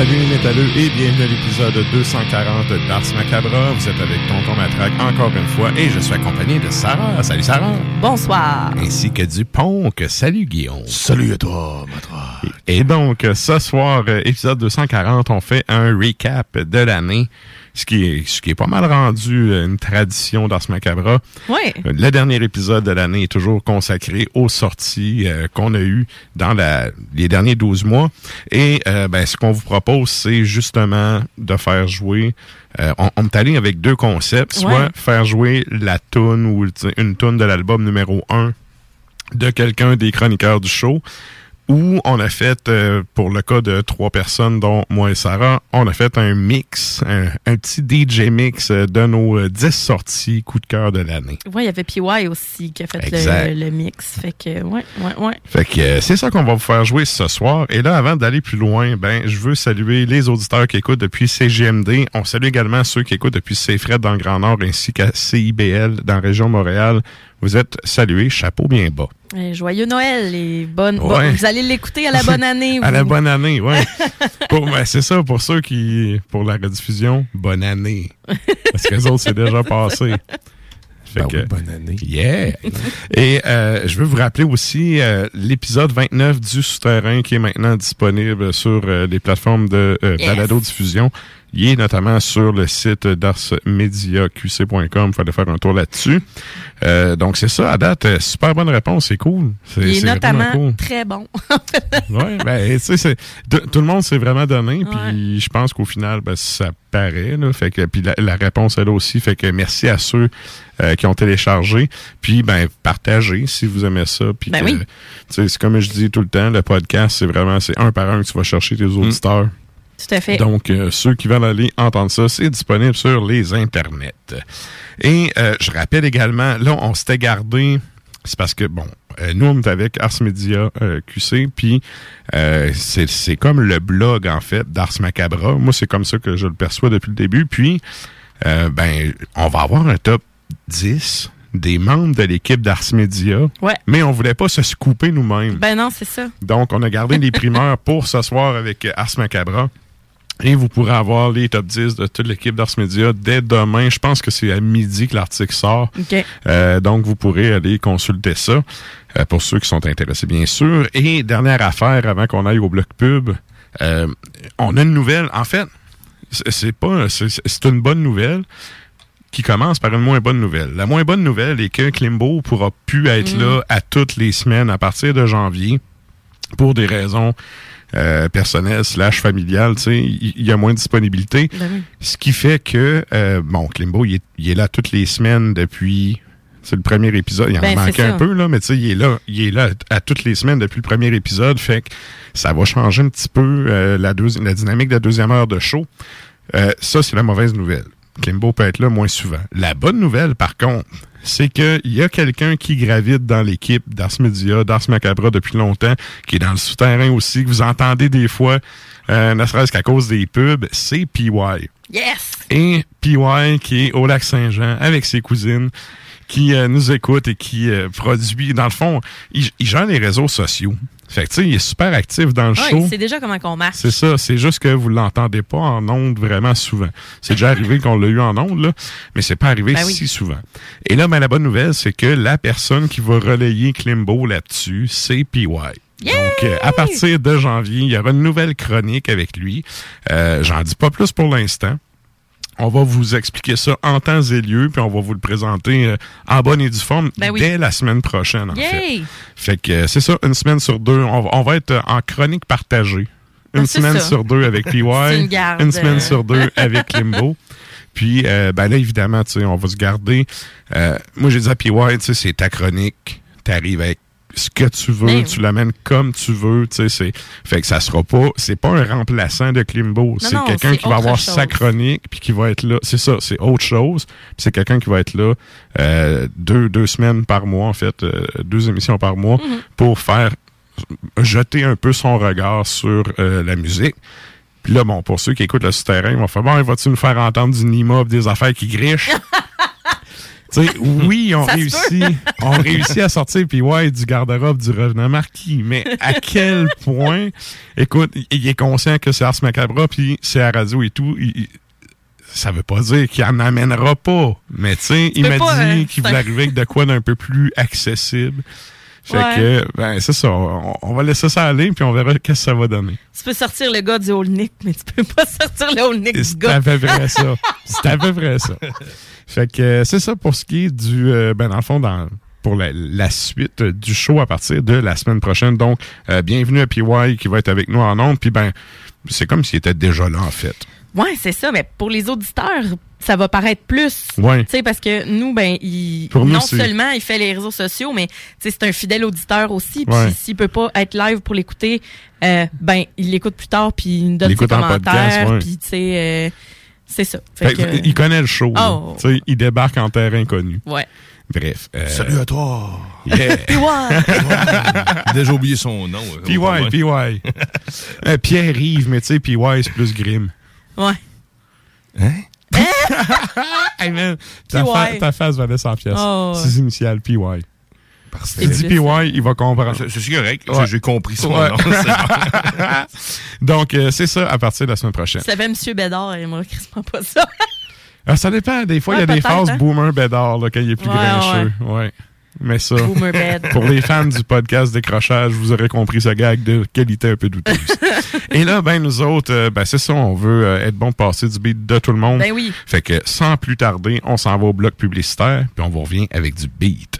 Salut les métalleux et bienvenue à l'épisode 240 d'Ars Macabra. Vous êtes avec Tonton Matraque encore une fois et je suis accompagné de Sarah. Salut Sarah. Bonsoir. Ainsi que du Ponk. Salut Guillaume. Salut à toi, Matraque. Et donc, ce soir, euh, épisode 240, on fait un recap de l'année. Ce qui, est, ce qui est pas mal rendu euh, une tradition d'Ars Macabra. Oui. Euh, Le dernier épisode de l'année est toujours consacré aux sorties euh, qu'on a eues dans la, les derniers 12 mois. Et euh, ben, ce qu'on vous propose, c'est justement de faire jouer... euh, on, on est allé avec deux concepts. Soit Ouais. faire jouer la tune ou une tune de l'album numéro 1 de quelqu'un des chroniqueurs du show. Ou on a fait, euh, pour le cas de trois personnes, dont moi et Sarah, on a fait un mix, un, un petit DJ mix euh, de nos euh, 10 sorties coup de cœur de l'année. Ouais, il y avait PY aussi qui a fait le, le mix. Fait que, ouais, ouais, ouais. Fait que euh, c'est ça qu'on va vous faire jouer ce soir. Et là, avant d'aller plus loin, ben, je veux saluer les auditeurs qui écoutent depuis CGMD. On salue également ceux qui écoutent depuis CFRED dans le Grand Nord ainsi qu'à CIBL dans la région Montréal. Vous êtes salués, chapeau bien bas. Et joyeux Noël et bonne. Ouais. bon, vous allez l'écouter à la bonne année. À la bonne année, ouais. Pour- ben, c'est ça, pour ceux qui, pour la rediffusion, bonne année. Parce que les autres, c'est déjà passé. Fait Ben que, oui, bonne année. Yeah! Et euh, je veux vous rappeler aussi euh, l'épisode 29 du Souterrain qui est maintenant disponible sur euh, les plateformes de euh, Yes. balado-diffusion. Il est notamment sur le site darsmediaqc.com. Il fallait faire un tour là-dessus. Euh, donc, c'est ça, à date, euh, super bonne réponse, c'est cool. C'est- Il est notamment cool. très bon. Ouais, ben, tu sais, c'est- tout le monde s'est vraiment donné, Ouais. puis je pense qu'au final, ben, ça paraît, là, fait que, puis la, la réponse là aussi, fait que merci à ceux euh, qui ont téléchargé, puis ben, partagez si vous aimez ça, puis Ben oui. c'est comme je dis tout le temps, le podcast, c'est vraiment, c'est un par un que tu vas chercher tes auditeurs. Tout à fait. Donc, euh, ceux qui veulent aller entendre ça, c'est disponible sur les internets. Et euh, je rappelle également, là, on s'était gardé, c'est parce que, bon, euh, nous, on est avec Ars Media QC, puis c'est comme le blog, en fait, d'Ars Macabra. Moi, c'est comme ça que je le perçois depuis le début. Puis, ben, on va avoir un top 10 des membres de l'équipe d'Ars Media, Ouais. mais on voulait pas se scooper nous-mêmes. Ben non, c'est ça. Donc, on a gardé les primeurs pour ce soir avec Ars Macabra. Et vous pourrez avoir les top 10 de toute l'équipe d'Ars Media dès demain. Je pense que c'est à midi que l'article sort. OK. Euh, donc, vous pourrez aller consulter ça euh, pour ceux qui sont intéressés, bien sûr. Et dernière affaire, avant qu'on aille au bloc pub, euh, on a une nouvelle. En fait, c'est pas, c'est c'est une bonne nouvelle qui commence par une moins bonne nouvelle. La moins bonne nouvelle est que Klimbo pourra plus être là à toutes les semaines à partir de janvier pour des raisons euh, personnelles slash familiales. Tu sais, il y, a moins de disponibilité. Ben oui. Ce qui fait que, euh, bon, Klimbo, il est, il est là toutes les semaines depuis. C'est le premier épisode. Il en Ben, manquait un peu, là, mais tu sais, il est là. Il est là à toutes les semaines depuis le premier épisode. Fait que ça va changer un petit peu euh, la, la dynamique de la deuxième heure de show. Euh, ça, c'est la mauvaise nouvelle. Klimbo peut être là moins souvent. La bonne nouvelle, par contre, c'est qu'il y a quelqu'un qui gravite dans l'équipe d'Ars Media, d'Ars Macabra depuis longtemps, qui est dans le souterrain aussi, que vous entendez des fois, euh, ne serait-ce qu'à cause des pubs, c'est PY. Yes! Et PY qui est au lac Saint-Jean avec ses cousines, qui euh, nous écoute et qui euh, produit, dans le fond, il, il gère les réseaux sociaux. Fait que, tu sais, il est super actif dans le Ouais, show. c'est déjà comment qu'on marche. C'est ça, c'est juste que vous l'entendez pas en ondes vraiment souvent. C'est déjà arrivé qu'on l'a eu en ondes, là, mais c'est pas arrivé Ben oui. si souvent. Et là, ben, la bonne nouvelle, c'est que la personne qui va relayer Klimbo là-dessus, c'est PY. Donc, euh, à partir de janvier, il y aura une nouvelle chronique avec lui. Euh, J'en dis pas plus pour l'instant. On va vous expliquer ça en temps et lieu, puis on va vous le présenter euh, en bonne et due forme Ben oui. dès la semaine prochaine, en fait. Yay! Fait que euh, c'est ça, une semaine sur deux. On, va- on va être euh, en chronique partagée. Une Ah, semaine ça. sur deux avec PY. Une semaine sur deux avec Limbo. Puis, euh, ben là, évidemment, on va se garder. Euh, moi, j'ai dit à PY, c'est ta chronique. T'arrives avec ce que tu veux, Ben tu l'amènes comme tu veux, tu sais, c'est, fait que ça sera pas, c'est pas un remplaçant de Klimbo, c'est quelqu'un qui va avoir chose. sa chronique puis qui va être là, c'est ça, c'est autre chose, c'est quelqu'un qui va être là euh, deux, deux semaines par mois, en fait, euh, deux émissions par mois, Mhm. pour faire jeter un peu son regard sur euh, la musique. Puis là, bon, pour ceux qui écoutent le souterrain, ils vont faire, bon, vas-tu nous faire entendre du Nima des affaires qui grichent? Tu sais, oui, ils ont Ça se réussi, ont réussi à sortir puis ouais du garde-robe du revenant marquis, mais à quel point, écoute, il- est conscient que c'est Ars Macabra puis c'est à radio et tout, il- ça veut pas dire qu'il en amènera pas, mais tu sais, il m'a dit hein, qu'il voulait arriver avec de quoi d'un peu plus accessible. Fait Ouais. que, ben, c'est ça, on, on va laisser ça aller puis on verra qu'est-ce que ça va donner. Tu peux sortir le gars du Old Nick, mais tu peux pas sortir le Old Nick du C'est à gars. peu près ça. C'est à peu près ça. Fait que c'est ça pour ce qui est du euh, ben dans le fond dans pour la, la suite du show à partir de la semaine prochaine. Donc euh, bienvenue à PY qui va être avec nous en ondes puis ben c'est comme s'il était déjà là en fait. Ouais, c'est ça, mais pour les auditeurs, ça va paraître plus. Ouais. Tu sais, parce que nous, ben, il, Pour nous, non seulement il fait les réseaux sociaux, mais tu sais, c'est un fidèle auditeur aussi. Puis Ouais. s'il peut pas être live pour l'écouter, euh, ben, il l'écoute plus tard, puis il nous donne Il ses commentaires. Puis tu sais, euh, c'est ça. Fait Fait que, que- il connaît le show. Oh. Tu sais, il débarque en terrain inconnu. Ouais. Bref. euh, Salut à toi. yeah. J'ai déjà oublié son nom. euh, PY. PY. Pierre-Yves, mais tu sais, PY, c'est plus grim. Ouais. Hein? Hey man, ta, fa- ta face valait 100 pièces. Oh, ouais. Six initiales, PY. Parfait. Tu dis plus. PY, il va comprendre. C'est correct. Ouais. J'ai- J'ai compris son Ouais. nom. Donc, euh, c'est ça à partir de la semaine prochaine. Tu savais Monsieur Bédard, et moi, quasiment pas ça. Ah, ça dépend. Des fois, il y a des phases hein. boomer bédard là, quand il est plus Ouais, grincheux. Ouais. Mais ça, pour les fans du podcast Décrochage, vous aurez compris ce gag de qualité un peu douteuse. Et là, ben nous autres, euh, ben c'est ça, on veut euh, être bon passer du beat de tout le monde. Ben oui. Fait que sans plus tarder, on s'en va au bloc publicitaire, puis on vous revient avec du beat.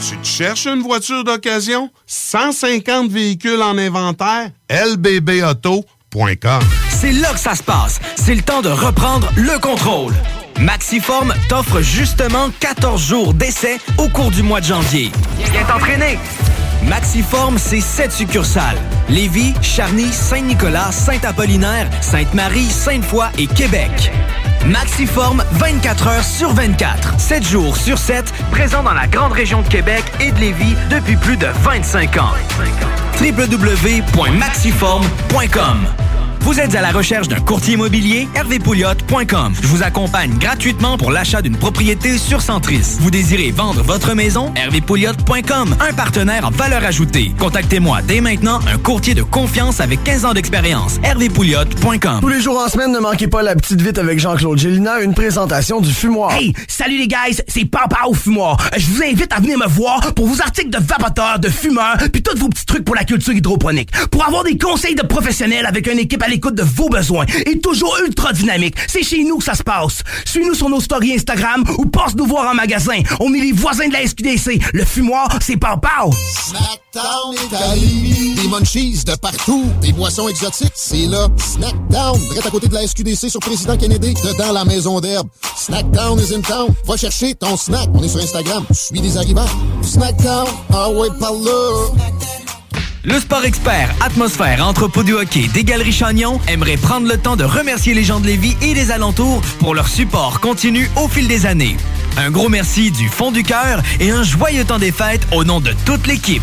Tu te cherches une voiture d'occasion? 150 véhicules en inventaire? lbbauto.com C'est là que ça se passe. C'est le temps de reprendre le contrôle. Maxiform t'offre justement 14 jours d'essai au cours du mois de janvier. Viens t'entraîner! Maxiform, c'est 7 succursales. Lévis, Charny, Saint-Nicolas, Saint-Apollinaire, Sainte-Marie, Sainte-Foy et Québec. Maxiform, 24 heures sur 24, 7 jours sur 7, présent dans la grande région de Québec et de Lévis depuis plus de 25 ans. www.maxiform.com Vous êtes à la recherche d'un courtier immobilier? hervépouliot.com. Je vous accompagne gratuitement pour l'achat d'une propriété sur Centris. Vous désirez vendre votre maison? hervépouliot.com. Un partenaire en valeur ajoutée. Contactez-moi dès maintenant un courtier de confiance avec 15 ans d'expérience. hervépouliot.com. Tous les jours en semaine, ne manquez pas la petite vite avec Jean-Claude Gélina, une présentation du fumoir. Hey, salut les guys, c'est Papa au fumoir. Je vous invite à venir me voir pour vos articles de vapoteurs, de fumeurs, puis tous vos petits trucs pour la culture hydroponique. Pour avoir des conseils de professionnels avec une équipe à l'écoute de vos besoins et toujours ultra dynamique. C'est chez nous que ça se passe. Suis-nous sur nos stories Instagram ou passe nous voir en magasin. On est les voisins de la SQDC. Le fumoir, c'est Papa. Snackdown Italie. Des munchies de partout. Des boissons exotiques. C'est là. Snackdown. Direct à côté de la SQDC sur Président Kennedy. Dedans la maison d'herbe. Snackdown is in town. Va chercher ton snack. On est sur Instagram. Suis des arrivants. Snackdown. Ah ouais, par là. Le Sport Expert, Atmosphère, Entrepôt du hockey des Galeries Chagnon aimerait prendre le temps de remercier les gens de Lévis et des alentours pour leur support continu au fil des années. Un gros merci du fond du cœur et un joyeux temps des fêtes au nom de toute l'équipe.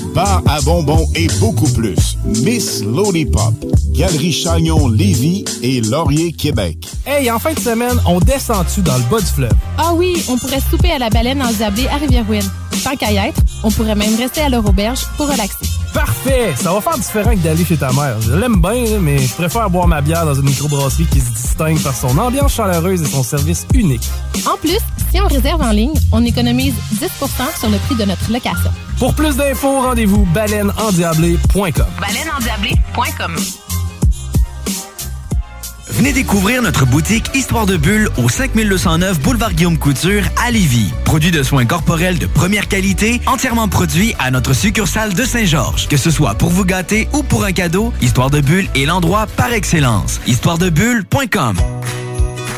bar à bonbons et beaucoup plus. Miss Lollipop, Galerie Chagnon Lévis et Laurier Québec. Hey, en fin de semaine, on descend-tu dans le bas du fleuve? Ah oui, on pourrait souper à la baleine endiablée à Rivière-Ouine. Tant qu'à y être, on pourrait même rester à leur auberge pour relaxer. Parfait! Ça va faire différent que d'aller chez ta mère. Je l'aime bien, mais je préfère boire ma bière dans une microbrasserie qui se distingue par son ambiance chaleureuse et son service unique. En plus, si on réserve en ligne, on économise 10% sur le prix de notre location. Pour plus d'infos, rendez-vous baleineendiablée.com. Baleineendiablée.com Venez découvrir notre boutique Histoire de Bulle au 5209 Boulevard Guillaume Couture à Lévis. Produit de soins corporels de première qualité, entièrement produit à notre succursale de Saint-Georges. Que ce soit pour vous gâter ou pour un cadeau, Histoire de Bulle est l'endroit par excellence. Histoiredebulle.com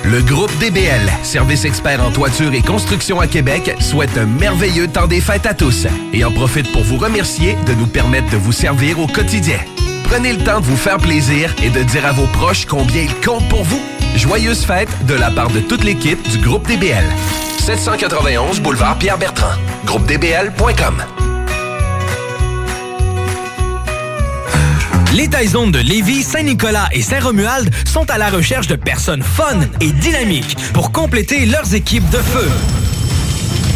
Le groupe DBL, service expert en toiture et construction à Québec, souhaite un merveilleux temps des fêtes à tous et en profite pour vous remercier de nous permettre de vous servir au quotidien. Prenez le temps de vous faire plaisir et de dire à vos proches combien ils comptent pour vous. Joyeuses fêtes de la part de toute l'équipe du groupe DBL. 791 boulevard Pierre-Bertrand. GroupeDBL.com. Les Taizones de Lévis, Saint-Nicolas et Saint-Romuald sont à la recherche de personnes fun et dynamiques pour compléter leurs équipes de feu.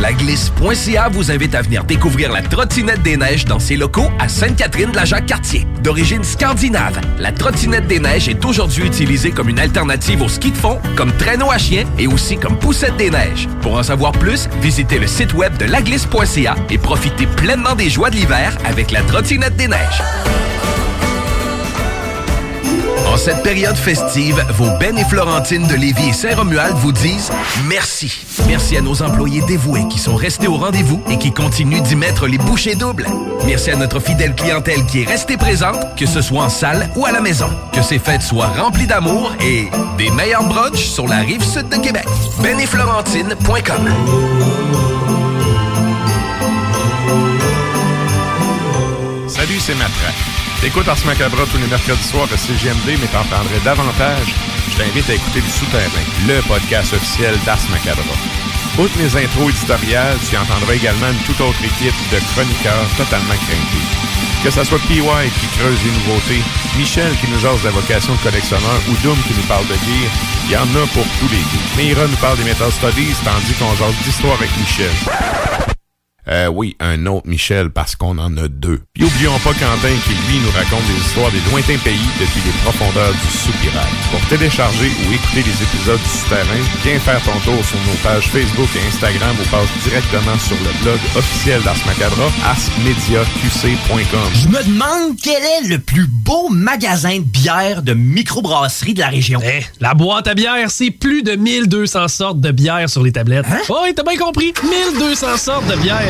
Laglisse.ca vous invite à venir découvrir la trottinette des neiges dans ses locaux à Sainte-Catherine de la Jacques-Cartier. D'origine scandinave, la trottinette des neiges est aujourd'hui utilisée comme une alternative au ski de fond, comme traîneau à chien et aussi comme poussette des neiges. Pour en savoir plus, visitez le site web de laglisse.ca et profitez pleinement des joies de l'hiver avec la trottinette des neiges. En cette période festive, vos Ben et Florentine de Lévis et Saint-Romuald vous disent merci. Merci à nos employés dévoués qui sont restés au rendez-vous et qui continuent d'y mettre les bouchées doubles. Merci à notre fidèle clientèle qui est restée présente, que ce soit en salle ou à la maison. Que ces fêtes soient remplies d'amour et des meilleurs brunchs sur la rive sud de Québec. Ben Salut, c'est. T'écoutes Ars Macabra tous les mercredis soirs à CGMD, mais t'en prendrais davantage. Je t'invite à écouter Le Souterrain, le podcast officiel d'Ars Macabra. Outre mes intros éditoriales, tu entendras également une toute autre équipe de chroniqueurs totalement craintés. Que ce soit PY qui creuse les nouveautés, Michel qui nous jase la vocation de collectionneur ou Doom qui nous parle de gear, il y en a pour tous les goûts. Mira nous parle des Metal Studies, tandis qu'on jase d'histoire avec Michel. Euh, oui, un autre Michel, parce qu'on en a deux. Puis oublions pas Quentin qui, lui, nous raconte des histoires des lointains pays depuis les profondeurs du soupirail. Pour télécharger ou écouter les épisodes du Souterrain, viens faire ton tour sur nos pages Facebook et Instagram ou passe directement sur le blog officiel d'Ars Macabra, arsmediaqc.com. Je me demande quel est le plus beau magasin de bière de microbrasserie de la région. Eh, la boîte à bière, c'est plus de 1200 sortes de bière sur les tablettes. Hein? Oh, oui, t'as bien compris. 1200 sortes de bière.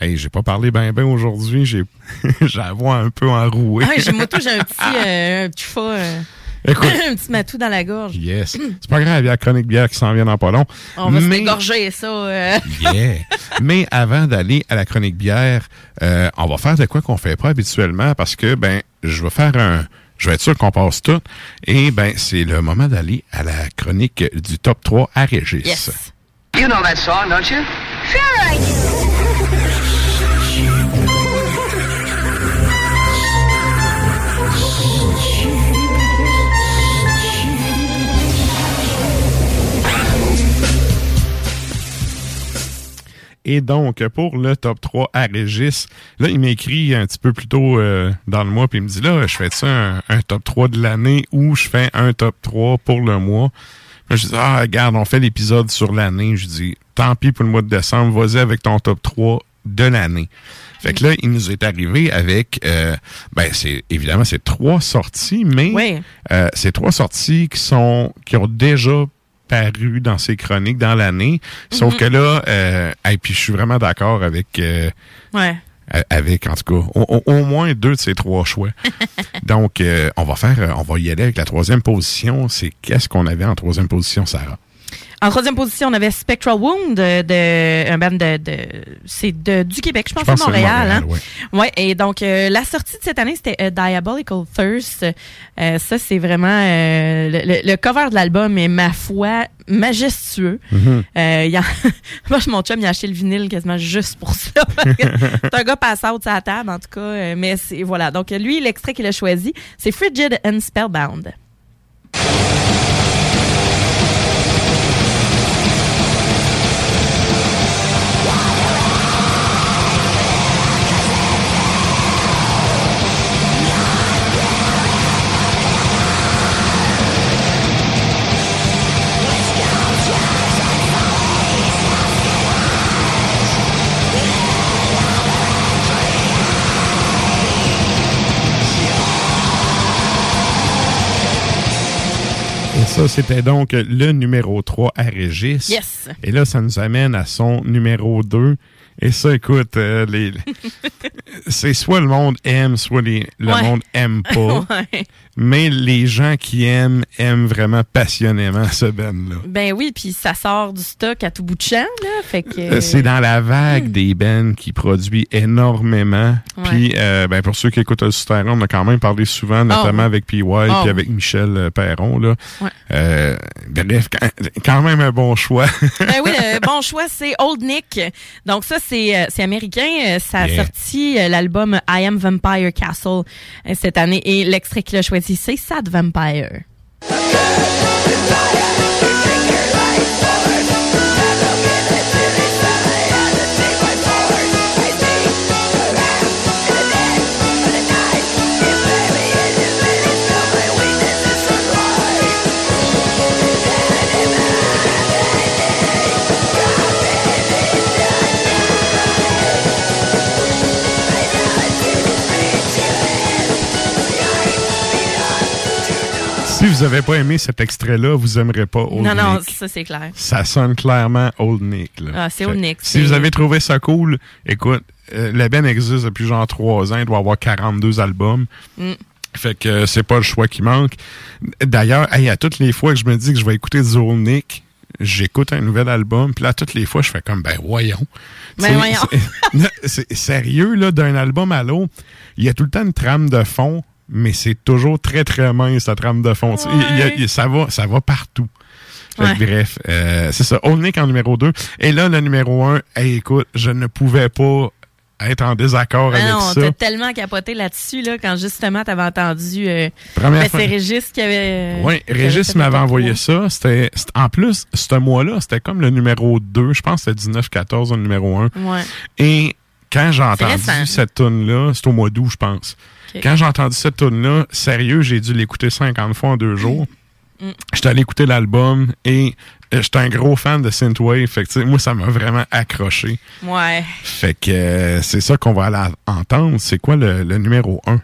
Hey, j'ai pas parlé ben ben aujourd'hui, j'ai la voix un peu enrouée. Ah, j'ai moi tout, j'ai un petit, euh, un petit fa, euh, Écoute. un petit matou dans la gorge. Yes. C'est pas grave, il y a la chronique bière qui s'en vient dans pas long. On va se dégorger ça. euh. Yeah. Mais avant d'aller à la chronique bière, euh, on va faire de quoi qu'on fait pas habituellement parce que ben je vais faire un je vais être sûr qu'on passe tout et ben c'est le moment d'aller à la chronique du top 3 à Régis. You know that song, don't you? Sure I do. Et donc, pour le top 3 à Régis, là, il m'écrit un petit peu plus tôt euh, dans le mois, puis il me dit, là, je fais ça un, un top 3 de l'année ou je fais un top 3 pour le mois. Là, je dis, ah, regarde, on fait l'épisode sur l'année. Je dis, tant pis pour le mois de décembre, vas-y avec ton top 3 de l'année. Fait que là, il nous est arrivé avec, euh, ben, c'est évidemment, c'est trois sorties, mais Oui. euh, c'est trois sorties qui sont, qui ont déjà paru dans ses chroniques dans l'année. Sauf Mhm. que là, euh, et puis je suis vraiment d'accord avec, euh, Ouais. avec en tout cas au, moins deux de ces trois choix. Donc, euh, on va faire, on va y aller avec la troisième position. C'est qu'est-ce qu'on avait en troisième position, Sarah? En troisième position, on avait Spectral Wound de, de un band de, de c'est de du Québec, je pense, Je pense de de Montréal. Montréal, hein? ouais. Et donc euh, la sortie de cette année, c'était Diabolical Thirst. Euh, ça, c'est vraiment euh, le, le- le cover de l'album est ma foi majestueux. Y a, moi, mon chum, il a acheté le vinyle quasiment juste pour ça. c'est un gars pass out à la table, en tout cas. Mais c'est voilà. Donc lui, l'extrait qu'il a choisi, c'est Frigid and Spellbound. Ça, c'était donc le numéro 3 à Régis. Yes. Et là, ça nous amène à son numéro 2. Et ça, écoute, euh, les, c'est soit le monde aime, soit les- le Ouais. monde aime pas. Ouais. Mais les gens qui aiment, aiment vraiment passionnément ce band-là. Ben oui, puis ça sort du stock à tout bout de champ, là. Que. Euh, C'est dans la vague des bands qui produit énormément. Puis, euh, ben, pour ceux qui écoutent le Souterrain, on a quand même parlé souvent, notamment ouais. avec PY Ah puis ouais. avec Michel euh, Perron. Là. Ouais. Euh, bref, quand, quand même un bon choix. Ben oui, le bon choix, c'est Old Nick. Donc ça, c'est euh, c'est américain. Ça a Yeah. sorti l'album I Am Vampire Castle cette année. Et l'extrait qu'il a choisi, c'est Sad Vampire. Si vous avez pas aimé cet extrait-là, vous aimerez pas Old non, non, Nick. ça c'est clair. Ça sonne clairement Old Nick. Là. Ah, c'est Old Nick, Si vous avez trouvé ça cool, écoute, euh, le Ben existe depuis genre trois ans. Il doit avoir 42 albums. Mm. Fait que euh, c'est pas le choix qui manque. D'ailleurs, hey, à toutes les fois que je me dis que je vais écouter du Old Nick, j'écoute un nouvel album. Puis là, toutes les fois, je fais comme, ben voyons. Ben voyons. c'est- non, C'est sérieux, là, d'un album à l'autre, il y a tout le temps une trame de fond, mais c'est toujours très, très mince, la trame de fond. Il il ça, va, ça va partout. Fait que Ouais. bref, euh, c'est ça. Old Nick en numéro 2. Et là, le numéro 1, hey, écoute, je ne pouvais pas être en désaccord Ah avec non, ça. t'as tellement capoté là-dessus, là, quand justement t'avais entendu. Euh, Première ben, fois- c'est Régis qui avait. Oui, qui avait Régis m'avait envoyé ça. C'était, en plus, ce mois-là, c'était comme le numéro 2. Je pense que c'était 19-14, le numéro 1. Ouais. Et quand j'ai entendu cette tune-là, c'est au mois d'août, je pense. Quand j'ai entendu cette tune-là, sérieux, j'ai dû l'écouter 50 fois en deux jours. Mm. J'étais allé écouter l'album et euh, j'étais un gros fan de Synthwave. Fait que, tu sais, moi, ça m'a vraiment accroché. Ouais. Fait que euh, c'est ça qu'on va aller entendre. C'est quoi le, le numéro 1?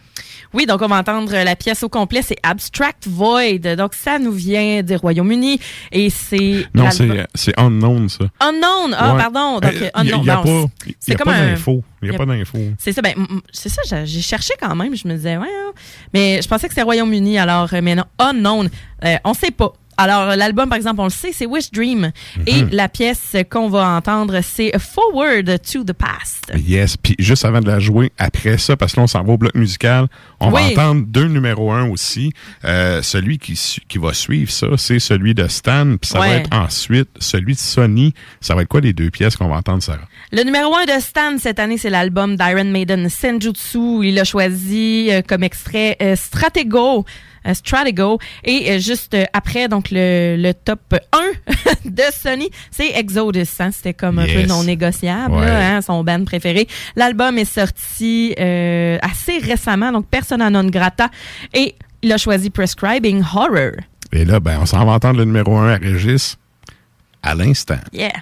Oui, donc on va entendre la pièce au complet, c'est Abstract Void. Donc ça nous vient du Royaume-Uni et c'est Non, l'album- c'est, c'est Unknown, ça. Unknown. Ah, Ouais. pardon. Donc, Euh, Unknown. y a- y a Non, pas- c'est- y a pas un- d'info. Y a y pas d'info. C'est ça. Ben, c'est ça. j'ai- cherché quand même. Je me disais, ouais. hein. Mais je pensais que c'était Royaume-Uni. Alors, euh, mais non. Unknown. Euh, on sait pas. Alors, l'album, par exemple, on le sait, c'est Wish Dream. Et la pièce qu'on va entendre, c'est Forward to the Past. Yes, puis juste avant de la jouer, après ça, parce que là, on s'en va au bloc musical, on va entendre deux numéros un aussi. Euh, celui qui, qui va suivre ça, c'est celui de Stan, puis ça va être ensuite celui de Sony. Ça va être quoi les deux pièces qu'on va entendre, Sarah? Le numéro un de Stan cette année, c'est l'album d'Iron Maiden Senjutsu. Il a choisi euh, comme extrait euh, Stratego. Euh, Stratego. Et euh, juste euh, après, donc le, le top 1 de Sony, c'est Exodus. hein. C'était comme un peu non négociable, Ouais. là, hein, son band préféré. L'album est sorti euh, assez récemment, donc Persona non grata. Et il a choisi Prescribing Horror. Et là, ben, on s'en va entendre le numéro un à Régis à l'instant. Yeah.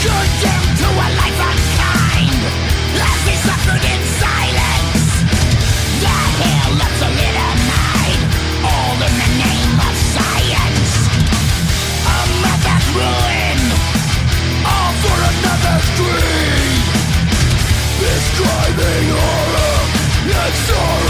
Condemned to a life unkind, as we suffered in silence. The hell thalidomide, all in the name of science. A ruin, all for another's greed. Describing horror and sorrow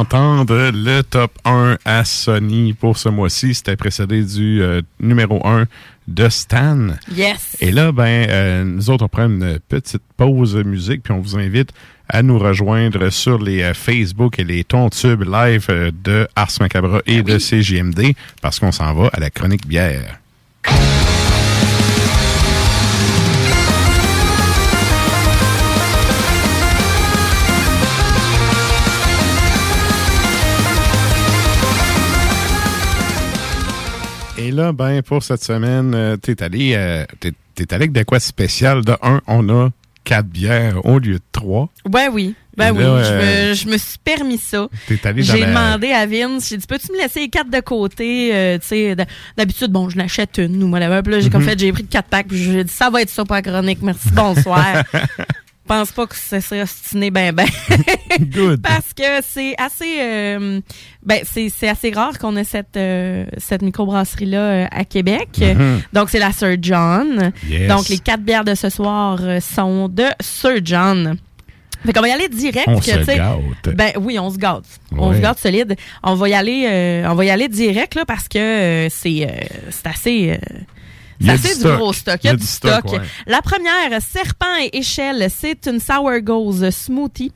donc d'entendre le top 1 à Sony pour ce mois-ci. C'était précédé du euh, numéro 1 de Stan. Yes. Et là, ben, euh, nous autres, on prend une petite pause musique, puis on vous invite à nous rejoindre sur les euh, Facebook et les tons-tubes live euh, de Ars Macabra et de CJMD, parce qu'on s'en va à la chronique bière. Et là, ben, pour cette semaine, euh, t'es allé, euh, t'es, t'es allé avec de quoi spécial? De un, on a quatre bières au lieu de trois. Ben oui. Ben Et oui, là, je, euh, me, je me suis permis ça. T'es allé dans J'ai la- demandé à Vince, j'ai dit, peux-tu me laisser les quatre de côté? Euh, tu sais, d- d'habitude, bon, je n'achète une ou whatever. Puis là, j'ai comme Mhm. fait, j'ai pris quatre packs, puis j'ai dit, ça va être ça pour la chronique, merci, bonsoir. pense pas que ça serait ostiné ben ben. Good. Parce que c'est assez euh, ben c'est assez rare qu'on ait cette euh, cette microbrasserie là à Québec. Mhm. Donc c'est la Sir John. Yes. Donc les quatre bières de ce soir euh, sont de Sir John. Fait qu'on va y aller direct. On que, se gâte. Ben oui, on se gâte. On se gâte solide. On va y aller, euh, on va y aller direct là parce que euh, c'est euh, c'est assez. Y c'est a du gros stock. Il y a du stock. ouais. La première, Serpent et Échelle, c'est une Sour Gose Smoothie.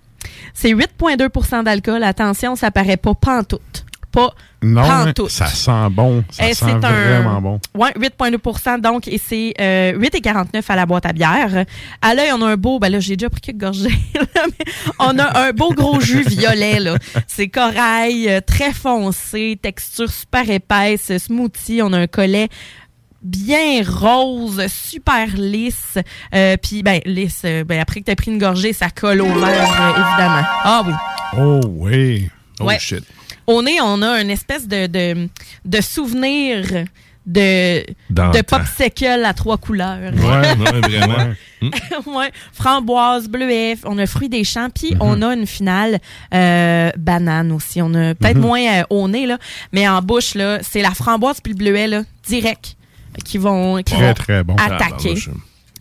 C'est 8,2% d'alcool. Attention, ça paraît pas pantoute. Pas Non, pantoute. ça sent bon. Ça Eh, sent un- vraiment bon. Ouais, 8,2% donc, et c'est euh, 8,49 à la boîte à bière. À l'œil, on a un beau, ben là, j'ai déjà pris quelques gorgées, là, mais on a un beau gros jus violet, là. C'est corail, euh, très foncé, texture super épaisse, smoothie, on a un collet bien rose, super lisse. Euh, Puis, ben, lisse, euh, ben, après que t'as pris une gorgée, ça colle au verre, euh, évidemment. Ah oui. Oh oui. Oh Ouais. shit. Au nez, on a une espèce de, de, de souvenir de, de popsicle à trois couleurs. Ouais, ouais, vraiment. ouais. Framboise, bleuet, on a fruits des champs, puis on a une finale euh, banane aussi. On a peut-être Mhm. moins euh, au nez, là, mais en bouche, là, c'est la framboise puis le bleuet, là, direct, qui vont, qui Très, vont très bon. attaquer. Ah,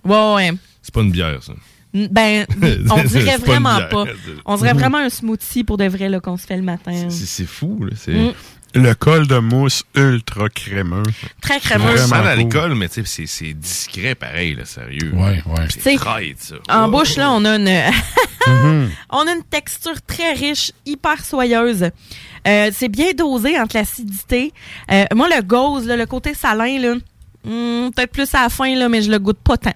Ouais, ouais. C'est pas une bière, ça. Ben, on dirait vraiment pas. On dirait vraiment un smoothie pour de vrai là, qu'on se fait le matin. C'est fou, là. C'est Mm. Le col de mousse ultra crémeux. Très crémeux. Vraiment Vraiment à cool. l'école, mais tu sais, c'est- c'est discret pareil, là, sérieux. Ouais, ouais. C'est traite, ça. En Oh. bouche, là, on a une, Mhm. on a une texture très riche, hyper soyeuse. Euh, c'est bien dosé entre l'acidité. Euh, moi, le gauze, là, le côté salin, là, hmm, peut-être plus à la fin, là, mais je le goûte pas tant.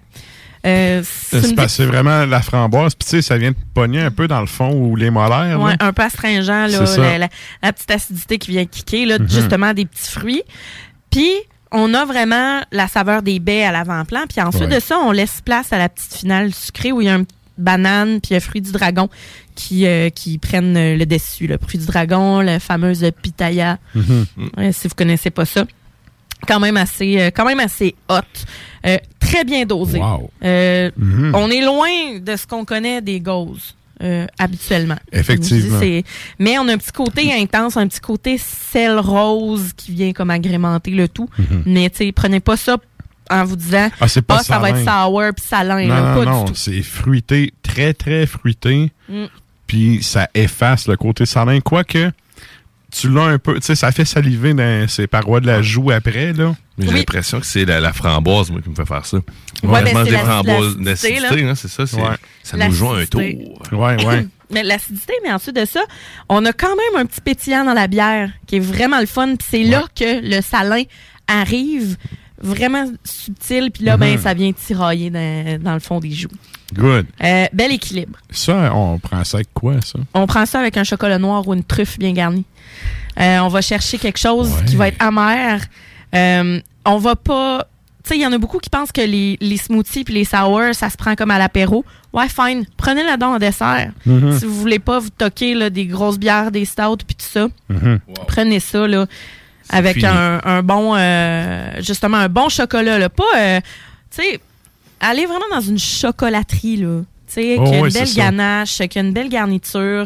Euh, c'est vraiment la framboise. Puis tu sais, ça vient de pogner un peu dans le fond ou les molaires. Là. un peu astringent, là, la, la- la petite acidité qui vient kicker, là, Mhm. justement des petits fruits. Puis, on a vraiment la saveur des baies à l'avant-plan. Puis ensuite Ouais. de ça, on laisse place à la petite finale sucrée où il y a un banane puis un fruit du dragon qui, euh, qui prennent le dessus. Le fruit du dragon, la fameuse pitaya. Mhm. Euh, si vous connaissez pas ça. Quand même assez, euh, quand même assez hot. Euh, très bien dosé. Wow. Euh, Mhm. On est loin de ce qu'on connaît des gauzes. euh, habituellement. Effectivement. Dis, Mais on a un petit côté intense, un petit côté sel rose qui vient comme agrémenter le tout. Mhm. Mais tu sais, prenez pas ça en vous disant Ah, c'est pas ça va être sour puis salin. Non, là, non, non, c'est fruité, très, très fruité. Mm. Puis ça efface le côté salin. Quoique, tu l'as un peu, tu sais, ça fait saliver dans ses parois de la joue après, là. Mais j'ai l'impression que c'est la, la framboise, moi, qui me fait faire ça. Ouais, ben, je mange des la- framboises d'acidité, là. hein, c'est ça. c'est- Ouais. Ça nous joue un tour. Ouais, ouais. Mais l'acidité, mais ensuite de ça, on a quand même un petit pétillant dans la bière qui est vraiment le fun. Puis c'est là que le salin arrive vraiment subtil. Puis là, ben, Mhm. ça vient tirailler dans, dans le fond des joues. Good. Euh, bel équilibre. Ça, on prend ça avec quoi, ça? On prend ça avec un chocolat noir ou une truffe bien garnie. Euh, on va chercher quelque chose qui va être amer. Euh, on va pas. Tu sais, il y en a beaucoup qui pensent que les, les smoothies puis les sours, ça se prend comme à l'apéro. Ouais, fine. Prenez-le donc en dessert. Mhm. Si vous voulez pas vous toquer là, des grosses bières, des stouts puis tout ça, Mhm. prenez ça là, avec un, un bon, euh, justement, un bon chocolat. Là. Pas, euh, tu sais, allez vraiment dans une chocolaterie, là. Tu sais, Oh, qui a une belle ganache, qui a une belle garniture.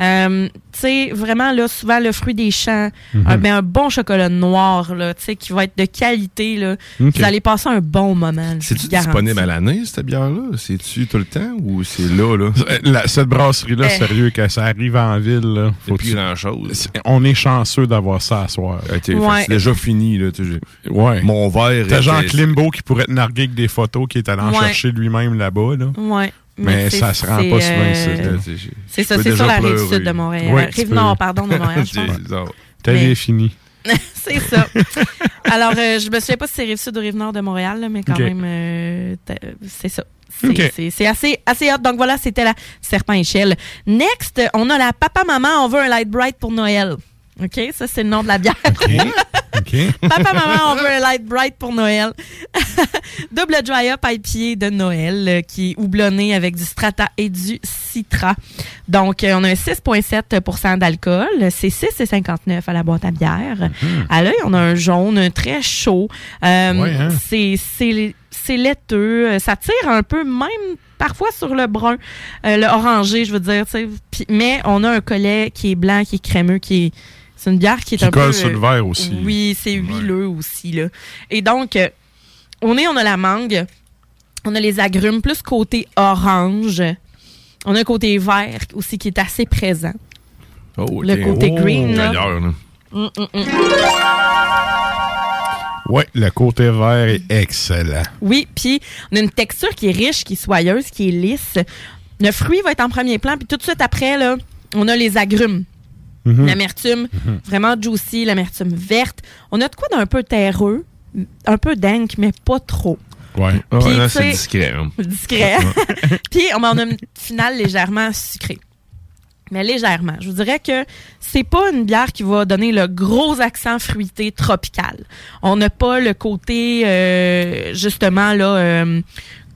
Euh, tu sais, vraiment, là, souvent, le fruit des champs, Mhm. un, ben, un bon chocolat noir, là, tu sais, qui va être de qualité, là. Vous allez passer un bon moment. C'est-tu disponible à l'année, cette bière-là? C'est-tu tout le temps ou c'est là, là? La- cette brasserie-là, Eh. sérieux, quand ça arrive en ville, là, faut plus tu- grand-chose. On est chanceux d'avoir ça à soir. Ouais. C'est déjà fini, là. tu sais, j'ai- Ouais. Mon verre. T'as Jean Klimbo qui pourrait te narguer avec des photos qui est allé en Ouais. chercher lui-même là-bas, là. Ouais. Mais ça se rend pas souvent euh, ici, là. C'est ça, c'est sur la rive sud de Montréal. Rive nord, pardon, de Montréal, je pense. T'as Mais- bien fini. c'est ça. Alors, euh, je me souviens pas si c'est rive sud ou rive nord de Montréal, là, mais quand même, euh, t'as- c'est ça. C'est assez, assez hot. Donc voilà, c'était la serpent échelle. Next, on a la papa maman, on veut un light bright pour Noël. OK? Ça, c'est le nom de la bière. Papa, maman, on veut un light bright pour Noël. Double dry up IPA de Noël euh, qui est houblonné avec du strata et du citra. Donc, euh, on a un 6,7% d'alcool. C'est 6,59 à la boîte à bière. À l'œil, on a un jaune très chaud. Euh, Ouais, hein? C'est c'est c'est laiteux. Ça tire un peu même parfois sur le brun, euh, le orangé, je veux dire. tu sais. Puis- mais on a un collet qui est blanc, qui est crémeux, qui est... C'est une bière qui est Qui un peu... colle sur le euh, verre aussi. Oui, c'est huileux aussi. Là. Et donc, euh, au nez, on a la mangue. On a les agrumes, plus côté orange. On a un côté vert aussi qui est assez présent. Oh, Le côté Oh, green, là. D'ailleurs, là. Mm, mm, mm. Ouais, le côté vert est excellent. Oui, puis on a une texture qui est riche, qui est soyeuse, qui est lisse. Le fruit va être en premier plan, puis tout de suite après, là, on a les agrumes. Mhm. L'amertume, Mhm. vraiment juicy, l'amertume verte. On a de quoi d'un peu terreux, un peu dank, mais pas trop. Ouais. Ah là, c'est discret. hein. Discret. Puis on en a une finale légèrement sucrée. Mais légèrement. Je vous dirais que c'est pas une bière qui va donner le gros accent fruité tropical. On n'a pas le côté euh, justement là euh,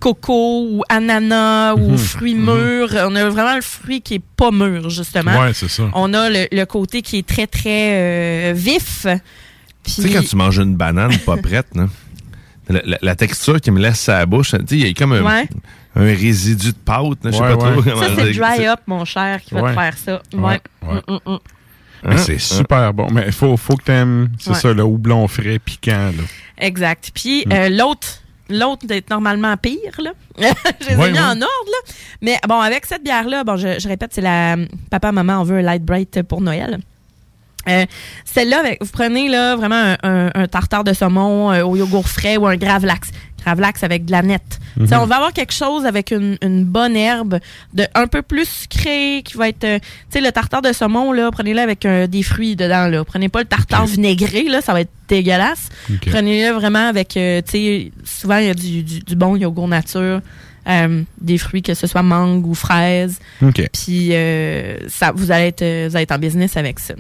coco ou ananas ou Mhm. fruits Mhm. mûrs. On a vraiment le fruit qui est pas mûr justement. Ouais, c'est ça. On a le, le côté qui est très très euh, vif. Tu sais, quand tu manges une banane pas prête, là, la, la- la texture qui me laisse sa bouche, tu sais, il y a comme un, Ouais. un résidu de pâte. Je sais Ouais, pas ouais. trop. comment Ça, c'est dry up, mon cher, qui va te faire ça. Ouais. Ouais, ouais. Mm, mm, mm. Hein? c'est super bon. Mais il faut, faut que t'aimes, c'est Ouais. ça, le houblon frais piquant. Là. Exact. Puis Mm. euh, l'autre, l'autre d'être normalement pire, là. je les ai mis en ordre, là. Mais bon, avec cette bière-là, bon, je, je répète, c'est la Papa, Maman, on veut un Light Bright pour Noël. Euh, Celle-là, vous prenez là vraiment un, un- un tartare de saumon euh, au yogourt frais ou un gravlax. Gravlax avec de la nette. Mhm. On va avoir quelque chose avec une, une bonne herbe, de un peu plus sucré, qui va être. euh, tu sais, le tartare de saumon, là, prenez-le avec euh, des fruits dedans. Là. Prenez pas le tartare vinaigré, là, ça va être dégueulasse. Prenez-le vraiment avec. euh, tu sais, souvent, il y a du, du, du bon yogourt nature. euh, des fruits, que ce soit mangue ou fraise. OK. Puis euh, ça, vous allez être, vous allez être en business avec ça.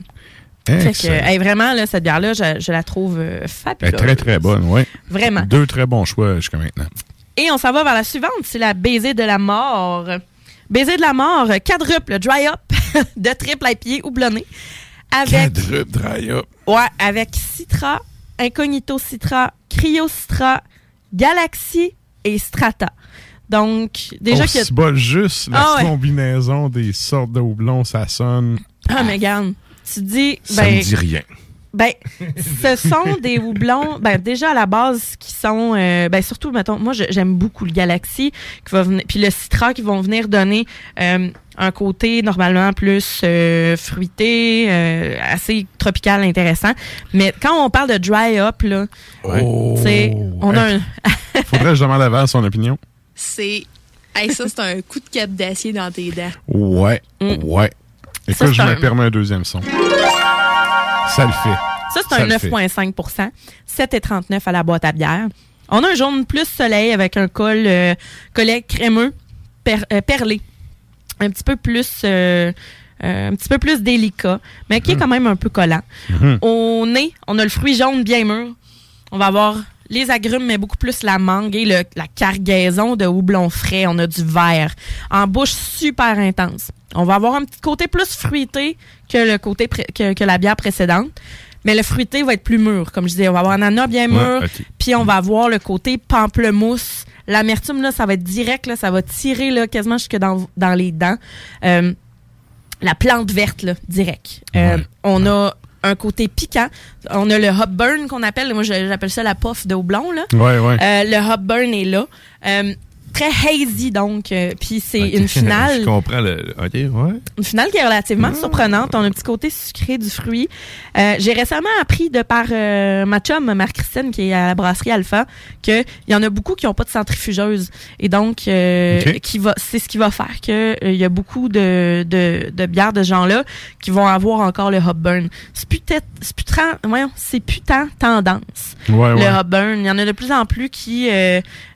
Fait que, hey, vraiment, là, cette bière-là, je, je la trouve euh, Elle est fabuleuse. très, très bonne, oui. Vraiment. Deux très bons choix jusqu'à maintenant. Et on s'en va vers la suivante, c'est la baiser de la mort. Baiser de la mort, quadruple dry up de triple IPA houblonné. Avec, Quadruple dry up. ouais, avec Citra, Incognito Citra, Cryo Citra, Galaxy et Strata. Donc, déjà oh, que. c'est bol juste la Ah ouais. combinaison des sortes de houblons, ça sonne. Ah, mais tu dis. Ça ben, me dit rien. Ben, ce sont des houblons, ben, déjà à la base, qui sont, euh, ben, surtout, mettons, moi, j'aime beaucoup le Galaxy, qui va venir, puis le Citra, qui vont venir donner euh, un côté normalement plus euh, fruité, euh, assez tropical, intéressant. Mais quand on parle de dry up, là, tu sais, on a un. Faudrait que je demande à son opinion. C'est. Hey, ça, c'est un coup de cap d'acier dans tes dents. Ouais, ouais. Mm. Ça, Écoute, je me permets un deuxième son. Ça le fait. Ça, c'est un le fait. 9,5% 7,39 à la boîte à bière. On a un jaune plus soleil avec un col euh, collet crémeux per- euh, perlé. Un petit peu plus euh, euh, un petit peu plus délicat, mais qui est quand même un peu collant. Mhm. Au nez, on a le fruit jaune bien mûr. On va avoir les agrumes, mais beaucoup plus la mangue et le- la cargaison de houblon frais. On a du vert. En bouche, super intense. On va avoir un petit côté plus fruité que le côté pré- que, que la bière précédente. Mais le fruité va être plus mûr. Comme je disais, on va avoir un ananas bien mûr. Ouais. Puis on va avoir le côté pamplemousse. L'amertume, là, ça va être direct. Là, ça va tirer là, quasiment jusque dans, dans les dents. Euh, la plante verte, là, direct. Euh, On a un côté piquant. On a le hop burn qu'on appelle. Moi, j'appelle ça la puff de houblon. Là. Ouais, ouais. Euh, le hop burn est là. Euh, très hazy, donc. euh, Puis c'est une finale. Je comprends le. OK, ouais. Une finale qui est relativement surprenante. On a un petit côté sucré du fruit. Euh, J'ai récemment appris de par euh, ma chum, Marc-Christine, qui est à la brasserie Alpha, qu'il y en a beaucoup qui n'ont pas de centrifugeuse. Et donc, euh, Ok. qui va, c'est ce qui va faire euh, il y a beaucoup de, de, de bières de ce genre-là qui vont avoir encore le hop burn. C'est putain, c'est putain, tendance. Ouais, le ouais. hop burn. Il y en a de plus en plus qui,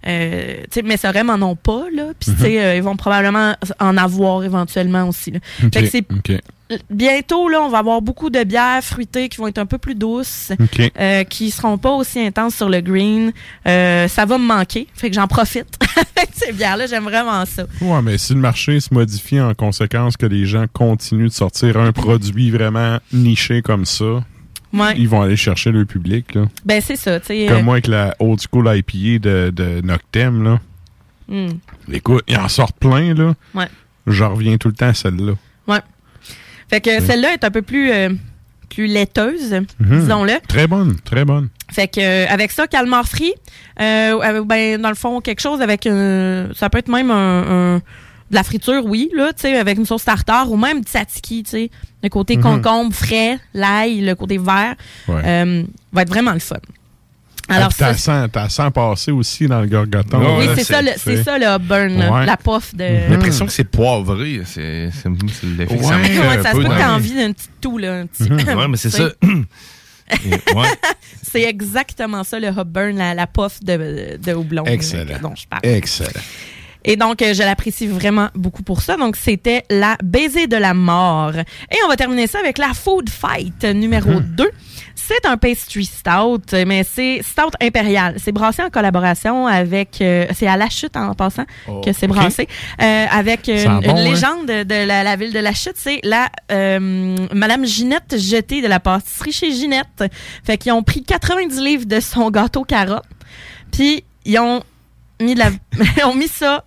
mais ça vraiment n'en ont pas, là. Puis, Mhm. tu sais, euh, ils vont probablement en avoir éventuellement aussi, là. Ok, Fait que c'est bientôt, là, on va avoir beaucoup de bières fruitées qui vont être un peu plus douces, Ok. euh, qui seront pas aussi intenses sur le green. Euh, ça va me manquer. Fait que j'en profite. ces bières-là, j'aime vraiment ça. Ouais, mais si le marché se modifie en conséquence que les gens continuent de sortir un produit vraiment niché comme ça, Ouais. ils vont aller chercher le public. Là. Ben, c'est ça. Comme euh, moi avec la old school IPA de, de Noctem. Là. Hmm, Écoute, il en sort plein. là. ouais. Je reviens tout le temps à celle-là. Ouais. Fait que celle-là est un peu plus, euh, plus laiteuse, Mhm. disons-le. Très bonne, très bonne. Fait que euh, avec ça, calmar free, euh, ben dans le fond quelque chose avec un, ça peut être même un, un- de la friture, oui, là, tu sais, avec une sauce tartare ou même du tzatziki, tu sais, le côté Mhm. concombre frais, l'ail, le côté vert, Ouais. euh, va être vraiment le fun. Alors Alors, t'as ça, t'as sens passer aussi dans le gorgoton. oui, c'est ça, le- c'est ça le burn, là, Ouais. la puff de. J'ai l'impression que c'est poivré. C'est l'effet que ça me Ouais, ça se peu peut que les- envie d'un petit tout là, un petit. Mhm. Ouais, mais c'est ça. Ouais. C'est exactement ça, le hop burn, la, la puff de, de houblon Excellent. dont je parle. Excellent. Et donc, euh, je l'apprécie vraiment beaucoup pour ça. Donc, c'était la baiser de la mort. Et on va terminer ça avec la Food Fight numéro 2. C'est un pastry stout, mais c'est stout impérial. C'est brassé en collaboration avec... euh, c'est à La Chute, en passant, Oh, que c'est brassé. euh, avec une, bon, une hein? légende de la, la ville de La Chute. C'est la euh, Madame Ginette Jeté de la pâtisserie chez Ginette. Fait qu'ils ont pris 90 livres de son gâteau carotte. Puis, ils ont mis de la... ils ont mis ça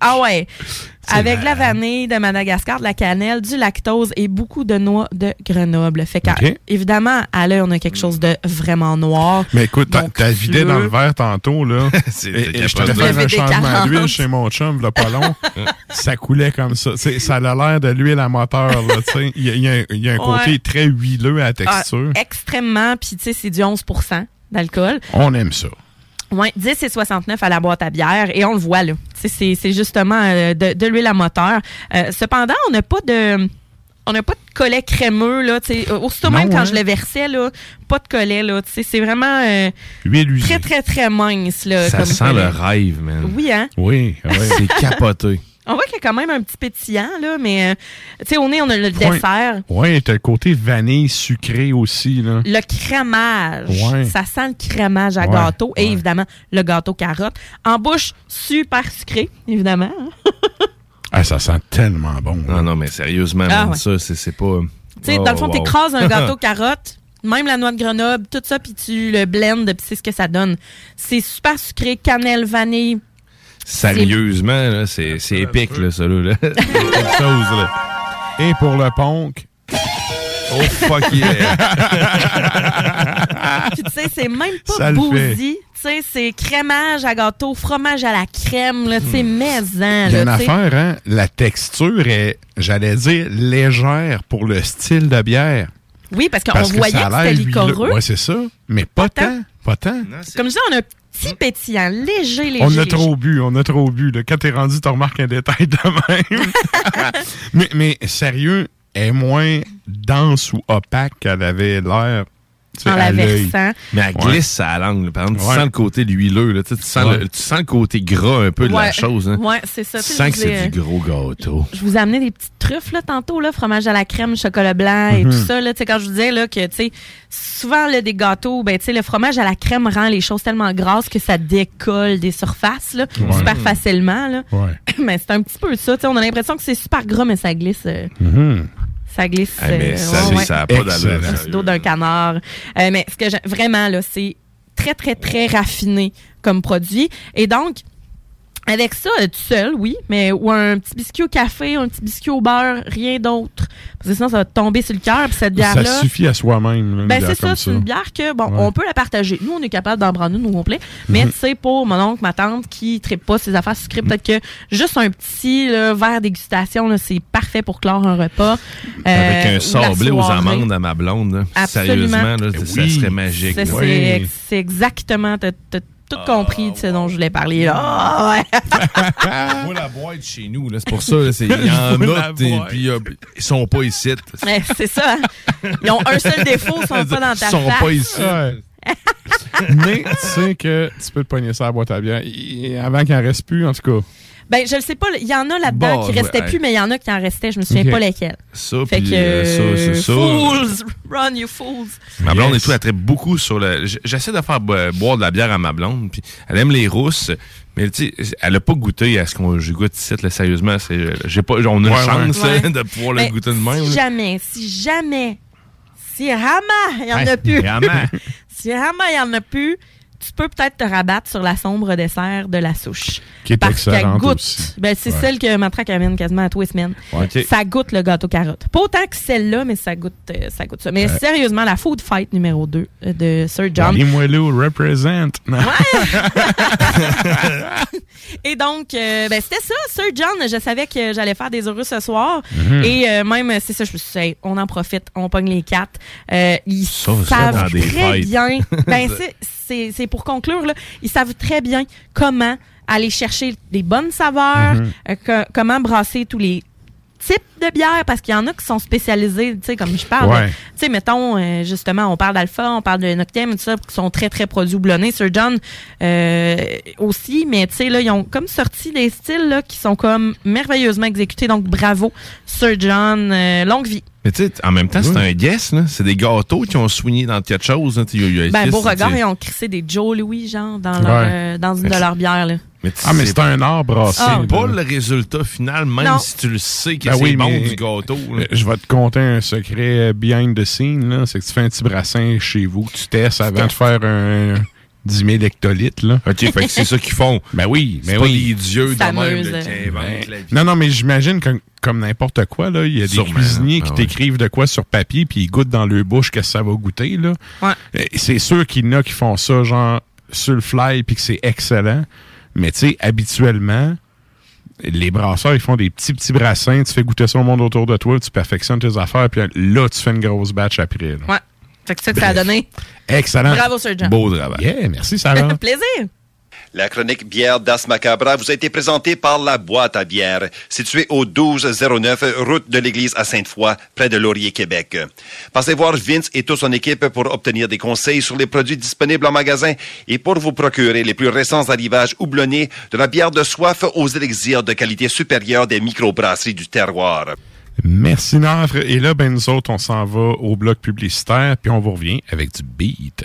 ah ouais. Avec de la vanille de Madagascar, de la cannelle, du lactose et beaucoup de noix de Grenoble. Fait que, Ok. évidemment, à l'œil, on a quelque chose de vraiment noir. Mais écoute, t'as- vidé dans le verre tantôt, là. C'est et, et je te capoté. fais un changement 40. d'huile chez mon chum, là, pas long. ça coulait comme ça. Ça a l'air de l'huile à moteur, là, tu sais. Il y a, y un- il y a un côté Ouais. très huileux à la texture. Ah, extrêmement, puis tu sais, c'est du 11% d'alcool. On aime ça. Ouais, 10 et 69 à la boîte à bière et on le voit là. C'est c'est justement euh, de, de l'huile à moteur. Euh, cependant, on n'a pas de on n'a pas de collet crémeux là, tu sais, aussitôt Non, même quand hein? je le versais là, pas de collet là, c'est vraiment euh, très très très mince là Ça comme sent collet. le rêve, man. Oui hein? Oui, oui. C'est capoté. On voit qu'il y a quand même un petit pétillant là, mais euh, tu sais au nez on a le Ouais. dessert. Oui, t'as le côté vanille sucré aussi, là. Le crémage, Ouais. ça sent le crémage à Ouais, gâteau et évidemment le gâteau carotte. En bouche, super sucré, évidemment. Ah, ça sent tellement bon. Non, non, mais sérieusement, Ah, ouais. ça, c'est c'est pas. Tu sais, Oh, dans le fond, wow. t'écrases un gâteau carotte, même la noix de Grenoble, tout ça, puis tu le blendes, puis c'est ce que ça donne. C'est super sucré, cannelle, vanille. Sérieusement, c'est c'est épique, là, ça, là. là. quelque chose, là. Et pour le ponk, Oh, fuck yeah! Puis tu sais, c'est même pas bouilli. Tu sais, c'est crémage à gâteau, fromage à la crème, là, tu sais, maison. Il y a une affaire, hein? La texture est, j'allais dire, légère pour le style de bière. Oui, parce qu'on que voyait que c'était liquoreux. Ouais, c'est ça. Mais pas, tant. Pas tant. Comme je dis, on a petit pétillant, léger, léger. On a trop bu, on a trop bu. là. Quand t'es rendu, tu remarques un détail de même. mais, mais sérieux, est moins dense ou opaque qu'elle avait l'air. En la versant. Mais elle glisse à la langue. Par exemple, tu Ouais. sens le côté huileux. Là. Tu, sens Ouais. le, tu sens le côté gras un peu de la chose. Hein. Ouais, c'est ça. Tu sens que c'est du gros gâteau. Je vous ai amené des petites truffes là, tantôt, là, fromage à la crème, chocolat blanc et Mhm. tout ça. Là, Tu sais, quand je vous disais là, que tu sais, souvent là, des gâteaux, ben, tu sais, le fromage à la crème rend les choses tellement grasses que ça décolle des surfaces là, Ouais. super facilement. Là. Mais c'est un petit peu ça. tu sais, On a l'impression que c'est super gras, mais ça glisse. Ça glisse. Ah, mais euh, ça, ouais, ouais. ça a pas dos d'un canard. Euh, mais ce que j'ai vraiment là, c'est très très très raffiné comme produit. Et donc avec ça, euh, tout seul, oui, mais ou un petit biscuit au café, un petit biscuit au beurre, rien d'autre. Parce que sinon, ça va te tomber sur le cœur. Puis cette bière-là. Ça suffit à soi-même. Ben c'est ça, c'est une bière que, bon, Ouais. on peut la partager. Nous, on est capable d'en prendre une au complet. Mais Mhm. tu sais, pour mon oncle, ma tante qui ne pas ses affaires sucrées, peut-être que juste un petit là, verre dégustation, là, c'est parfait pour clore un repas. Avec Euh, un ou la sablé aux amodes à ma blonde. là. Absolument. Sérieusement, là, ça serait magique. C'est là. c'est- c'est exactement, t'as t'as tout compris de ce dont je voulais parler. Là. Ah, ouais. Moi, la boîte chez nous, là, c'est pour ça. Il y en a, t'sais, boîte. puis euh, ils sont pas ici. Ouais, c'est ça. Ils ont un seul défaut, ils sont pas dans ta Ils sont face. pas ici. Ouais. Mais tu sais que tu peux te pogner ça à la boîte à bière. Et avant qu'il en reste plus, en tout cas. Ben, je le sais pas. Il y en a là-dedans Bon, qui restaient ouais. plus, mais il y en a qui en restaient. Je me souviens pas lesquels. Ça, Fait puis que. euh, ça, ça. Fools! Run, you fools! Ma blonde Yes. et tout, elle traite beaucoup sur le. J'essaie de faire bo- boire de la bière à ma blonde, puis elle aime les rousses, mais tu sais, elle a pas goûté à ce qu'on je goûte ici, là, sérieusement. c'est- J'ai pas, on a Ouais, une chance ouais. de pouvoir Ben, le goûter de même. Si là. jamais, si jamais, si Rama, il y en a plus. Si Rama, il y en a plus, tu peux peut-être te rabattre sur la sombre dessert de la souche. Qui est Parce qu'elle excellente goûte. aussi. Ben, c'est Ouais. celle que Matraque amène quasiment à tous les semaines. Ouais. Ça goûte le gâteau carotte. Pas autant que celle-là, mais ça goûte, euh, ça goûte ça. Mais Ouais. sérieusement, la Food Fight numéro 2 de Sir John. Moelleux represent. Et donc, euh, ben, c'était ça, Sir John. Je savais que j'allais faire des heureux ce soir. Mhm. Et euh, même, c'est ça, je me suis dit, hey, on en profite, on pogne les quatre. Euh, ils Ça, savent très bien. ben, c'est- c'est c'est pour conclure, là, ils savent très bien comment aller chercher des bonnes saveurs, Mhm. euh, que- comment brasser tous les types de bières parce qu'il y en a qui sont spécialisés, tu sais, comme je parle. Ouais. Tu sais, mettons, euh, justement, on parle d'Alpha, on parle de Noctem, tout ça, qui sont très, très produits houblonnés. Sir John euh, aussi, mais tu sais, là, ils ont comme sorti des styles là, qui sont comme merveilleusement exécutés. Donc, bravo, Sir John. longue vie. Mais tu sais, en même temps, c'est un guess, là. C'est des gâteaux qui ont soigné dans quelque chose. Là. Sais, il y a- y a- Ben, Beauregard, ils ont crissé des Joe Louis, genre, dans, leur, Ouais. euh, dans une Mais de c'est- leurs bières, là. Mais Ah, mais c'est un art brassé. Ah. C'est pas là. le résultat final, même Non. si tu le sais que Ben c'est oui, bon mais- du gâteau. là. Je vais te conter un secret behind the scene. là. C'est que tu fais un petit brassin chez vous, que tu testes avant de faire un 10 000 hectolitres. Là. OK, fait que c'est ça qu'ils font. Ben oui, C'est mais pas oui. les dieux de même là, la vie. Non, non, mais j'imagine que comme n'importe quoi, là, il y a des Sûrement, cuisiniers ah qui ouais. t'écrivent de quoi sur papier puis ils goûtent dans leur bouche que ça va goûter. Là. Ouais. C'est sûr qu'il y en a qui font ça genre sur le fly puis que c'est excellent. Mais tu sais, habituellement, les brasseurs, ils font des petits, petits brassins. Tu fais goûter ça au monde autour de toi, tu perfectionnes tes affaires puis là, tu fais une grosse batch après. là. Ouais. Fait que c'est ça que ça a donné. Excellent. Bravo, Sir John. Beau travail. Yeah, merci Sarah. Plaisir. La chronique bière d'As Macabra vous a été présentée par La Boîte à bière, située au 1209 route de l'église à Sainte-Foy, près de Laurier, Québec. Passez voir Vince et toute son équipe pour obtenir des conseils sur les produits disponibles en magasin et pour vous procurer les plus récents arrivages houblonnés de la bière de soif aux élixirs de qualité supérieure des microbrasseries du terroir. Merci Nafre. Et là, ben nous autres, on s'en va au bloc publicitaire puis on vous revient avec du beat.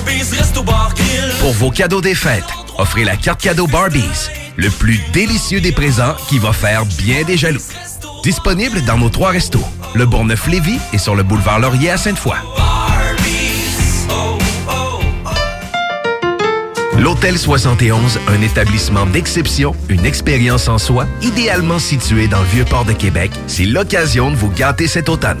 Barbies, resto bar grill. Pour vos cadeaux des fêtes, offrez la carte cadeau Barbies, le plus délicieux des présents qui va faire bien des jaloux. Disponible dans nos trois restos, le Bourgneuf-Lévis et sur le boulevard Laurier à Sainte-Foy. L'Hôtel 71, un établissement d'exception, une expérience en soi, idéalement situé dans le Vieux-Port de Québec, c'est l'occasion de vous gâter cet automne.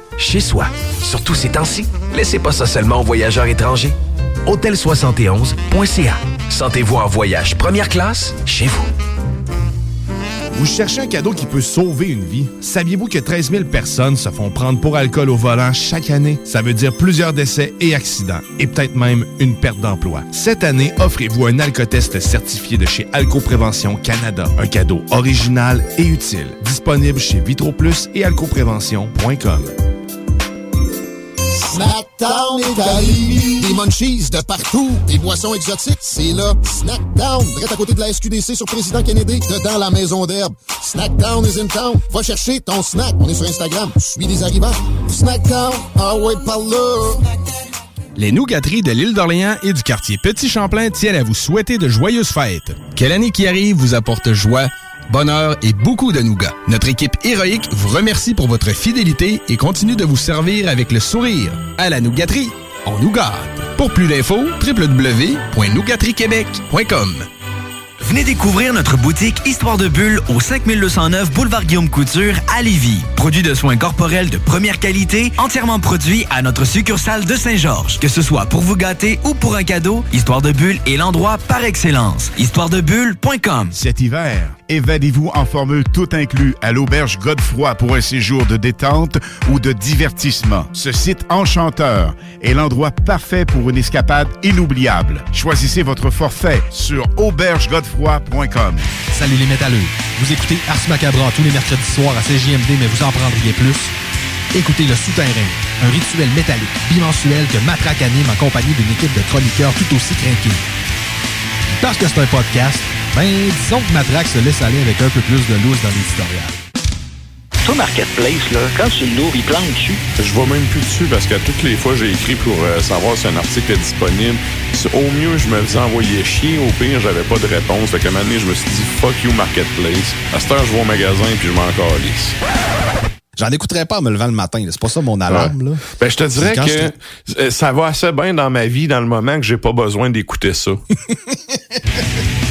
chez soi. Surtout ces temps-ci, laissez pas ça seulement aux voyageurs étrangers. Hôtel71.ca. Sentez-vous en voyage première classe chez vous. Vous cherchez un cadeau qui peut sauver une vie? Saviez-vous que 13 000 personnes se font prendre pour alcool au volant chaque année? Ça veut dire plusieurs décès et accidents, et peut-être même une perte d'emploi. Cette année, offrez-vous un alcotest certifié de chez Alcoprévention Canada. Un cadeau original et utile. Disponible chez VitroPlus et alcoprévention.com. Snackdown Italie. Des munchies de partout. Des boissons exotiques. C'est là. Snackdown. Direct à côté de la SQDC sur Président Kennedy. Dedans la maison d'herbe. Snackdown is in town. Va chercher ton snack. On est sur Instagram. Suis des arrivants. Snackdown. Ah ouais, par là. Les nougateries de l'île d'Orléans et du quartier Petit Champlain tiennent à vous souhaiter de joyeuses fêtes. Quelle année qui arrive vous apporte joie, bonheur et beaucoup de nougats. Notre équipe héroïque vous remercie pour votre fidélité et continue de vous servir avec le sourire. À la nougaterie, on nous gâte. Pour plus d'infos, www.nougateriequebec.com. Venez découvrir notre boutique Histoire de Bulle au 5209 Boulevard Guillaume Couture à Lévis. Produit de soins corporels de première qualité, entièrement produit à notre succursale de Saint-Georges. Que ce soit pour vous gâter ou pour un cadeau, Histoire de Bulle est l'endroit par excellence. Histoiredebulle.com Cet hiver, évadez-vous en formule tout inclus à l'auberge Godefroy pour un séjour de détente ou de divertissement. Ce site enchanteur est l'endroit parfait pour une escapade inoubliable. Choisissez votre forfait sur aubergegodefroy.com. Salut les métalleux. Vous écoutez Ars Macabra tous les mercredis soirs à CJMD, mais vous en prendriez plus? Écoutez Le Souterrain, un rituel métallique bimensuel que Matraque anime en compagnie d'une équipe de chroniqueurs tout aussi craqués. Parce que c'est un podcast, ben disons que Matraque se laisse aller avec un peu plus de loose dans l'éditorial. Toi, Marketplace, là, quand tu l'ouvres, il plante dessus. Je vois même plus dessus parce que toutes les fois, j'ai écrit pour euh, savoir si un article est disponible. Au mieux, je me faisais envoyer chier. Au pire, j'avais pas de réponse. Fait qu'à un moment donné, je me suis dit, fuck you, Marketplace. À cette heure, je vais au magasin puis je m'en calisse. J'en écouterais pas en me levant le matin. C'est pas ça mon alarme. Là. Ben, je te dirais que euh, ça va assez bien dans ma vie dans le moment que j'ai pas besoin d'écouter ça.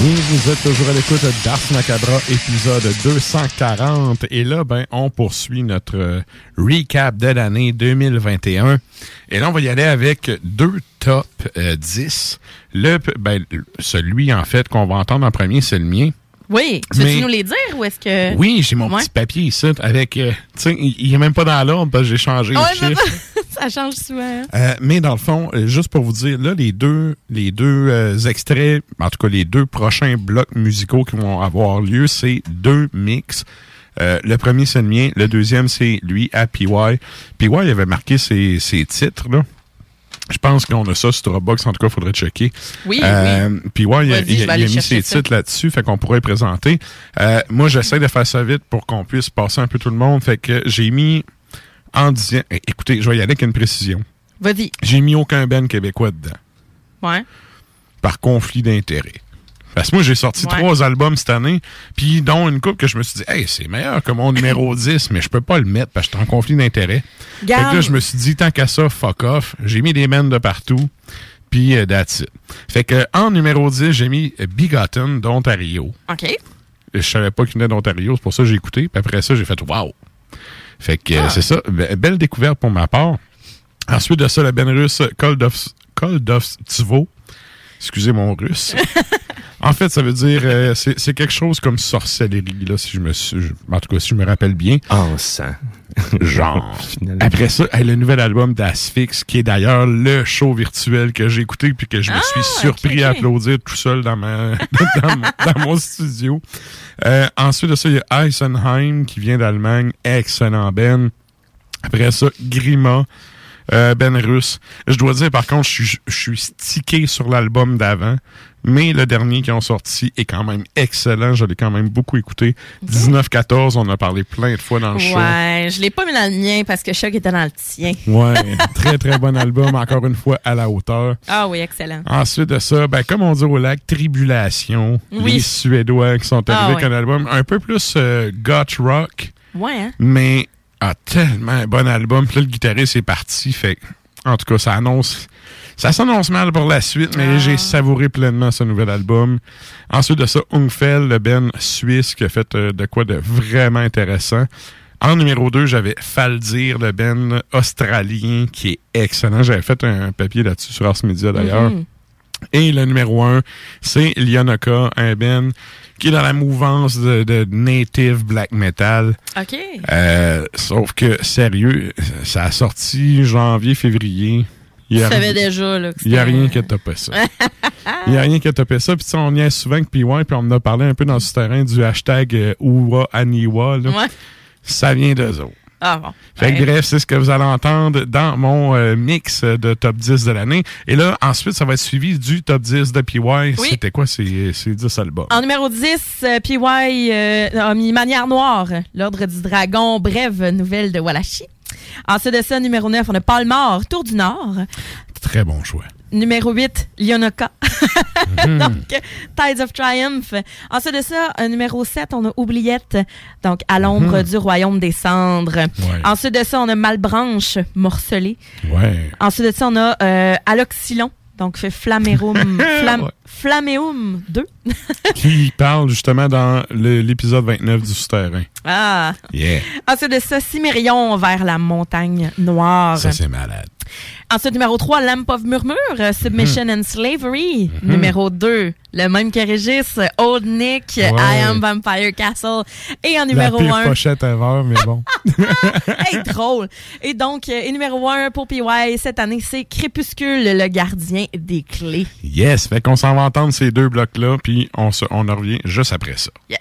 Vous êtes toujours à l'écoute d'Ars Macabra, épisode 240. Et là, ben, on poursuit notre euh, recap de l'année 2021. Et là, on va y aller avec deux top euh, 10. Le, ben, celui, en fait, qu'on va entendre en premier, c'est le mien. Oui. Tu veux nous les dire ou est-ce que. Oui, j'ai mon Ouais. petit papier ici avec... euh, tu sais, il il est même pas dans l'ordre parce que j'ai changé Ouais, le chiffre. ça change souvent. hein? Euh, mais dans le fond, euh, juste pour vous dire, là, les deux, les deux euh, extraits, en tout cas les deux prochains blocs musicaux qui vont avoir lieu, c'est deux mix. Euh, le premier, c'est le mien. Le deuxième, c'est lui à PY. PY avait marqué ses, ses titres, là. Je pense qu'on a ça sur Dropbox. En tout cas, il faudrait checker. Oui, euh, PY, il, a- il il mis ses ça. titres là-dessus, fait qu'on pourrait les présenter. Euh, moi, j'essaie de faire ça vite pour qu'on puisse passer un peu tout le monde. Fait que j'ai mis en disant... eh, Écoutez, je vais y aller avec une précision. Vas-y. J'ai mis aucun Ben québécois dedans. Ouais. par conflit d'intérêts. Parce que moi, j'ai sorti Ouais. trois albums cette année, puis dont une coupe que je me suis dit, hey, c'est meilleur que mon numéro 10, mais je peux pas le mettre parce que je suis en conflit d'intérêts. Fait que là, je me suis dit, tant qu'à ça, fuck off. J'ai mis des men de partout, puis euh, that's it. Fait que en numéro 10, j'ai mis Bigotten d'Ontario. OK. Je savais pas qu'il venait d'Ontario, c'est pour ça que j'ai écouté. Puis après ça, j'ai fait wow. Fait que Ah. euh, c'est ça, be- belle découverte pour ma part. Ensuite de ça, la band russe Koldovstivo. Excusez mon russe. en fait, ça veut dire euh, c'est c'est quelque chose comme sorcellerie là, si je me suis, je- en tout cas si je me rappelle bien. En sang. Genre. Après ça, hey, le nouvel album d'Asphyx, qui est d'ailleurs le show virtuel que j'ai écouté puis que je me suis surpris à applaudir tout seul dans ma dans, mon, dans mon studio. Euh, ensuite de ça, il y a Eisenheim qui vient d'Allemagne, excellent Ben. Après ça, Grima, euh, Ben russe. Je dois dire par contre, je suis je suis stické sur l'album d'avant, mais le dernier qui ont sorti est quand même excellent. Je l'ai quand même beaucoup écouté. 19-14, on en a parlé plein de fois dans le show. Ouais, je l'ai pas mis dans le mien parce que Choc était dans le tien. Ouais, très très bon album, encore une fois à la hauteur. Ah oui, excellent. Ensuite de ça, ben, comme on dit au lac, Tribulation. Oui. Les Suédois qui sont Ah arrivés avec un album un peu plus euh, goth rock, Ouais, hein? mais ah, tellement un bon album. Puis là, le guitariste est parti. Fait que, en tout cas, ça annonce. Ça s'annonce mal pour la suite, mais Ah. j'ai savouré pleinement ce nouvel album. Ensuite de ça, Ungfell, le Ben suisse, qui a fait euh, de quoi de vraiment intéressant. En numéro 2, j'avais Faldir, le Ben australien, qui est excellent. J'avais fait un papier là-dessus sur Ars Media d'ailleurs. Mhm. Et le numéro 1, c'est Lyonoka, un Ben qui est dans la mouvance de, de native black metal. OK. Euh, sauf que, sérieux, ça a sorti janvier-février. Il y Tu a- savais déjà, là, Il n'y a rien qui a topé ça. Il n'y a rien qui a topé ça. Puis on y est souvent que PY, puis on en a parlé un peu dans ce terrain du hashtag euh, Uwa Aniwa. là. Ouais. Ça vient d'eux autres. Ah bon. Fait que Ouais. bref, c'est ce que vous allez entendre dans mon euh, mix de top 10 de l'année. Et là, ensuite, ça va être suivi du top 10 de PY. C'était quoi ces, ces 10 albums? En numéro 10, euh, PY euh, a mis Manière Noire, L'Ordre du Dragon, brève nouvelle de Wallachie. Ensuite de ça, numéro 9, on a Palmar, Tour du Nord. Très bon choix. Numéro 8, Lyonoka. Mhm. donc, Tides of Triumph. Ensuite de ça, numéro 7, on a Oubliette. Donc, À l'ombre Mhm. du royaume des cendres. Ensuite de ça, on a Malbranche, Morcelé. Ouais. Ensuite de ça, on a euh, Aloxylon. Donc, fait Flamerum, Flam, Ouais. Flameum 2. qui parle justement dans l'épisode 29 du Souterrain. Ah! Yeah. Ensuite de ça, Cimérion vers la montagne noire. Ça, c'est malade. Ensuite, numéro 3, Lamp of Murmure, euh, Submission and Slavery. Mhm. Numéro 2, le même que Régis, Old Nick, Ouais. I Am Vampire Castle. Et en La numéro pire 1, pochette ever, mais bon. hey, drôle. Et donc, euh, et numéro 1 pour PY cette année, c'est Crépuscule, le gardien des clés. yes. Fait qu'on s'en va entendre ces deux blocs-là, puis on, se, on en revient juste après ça. Yes.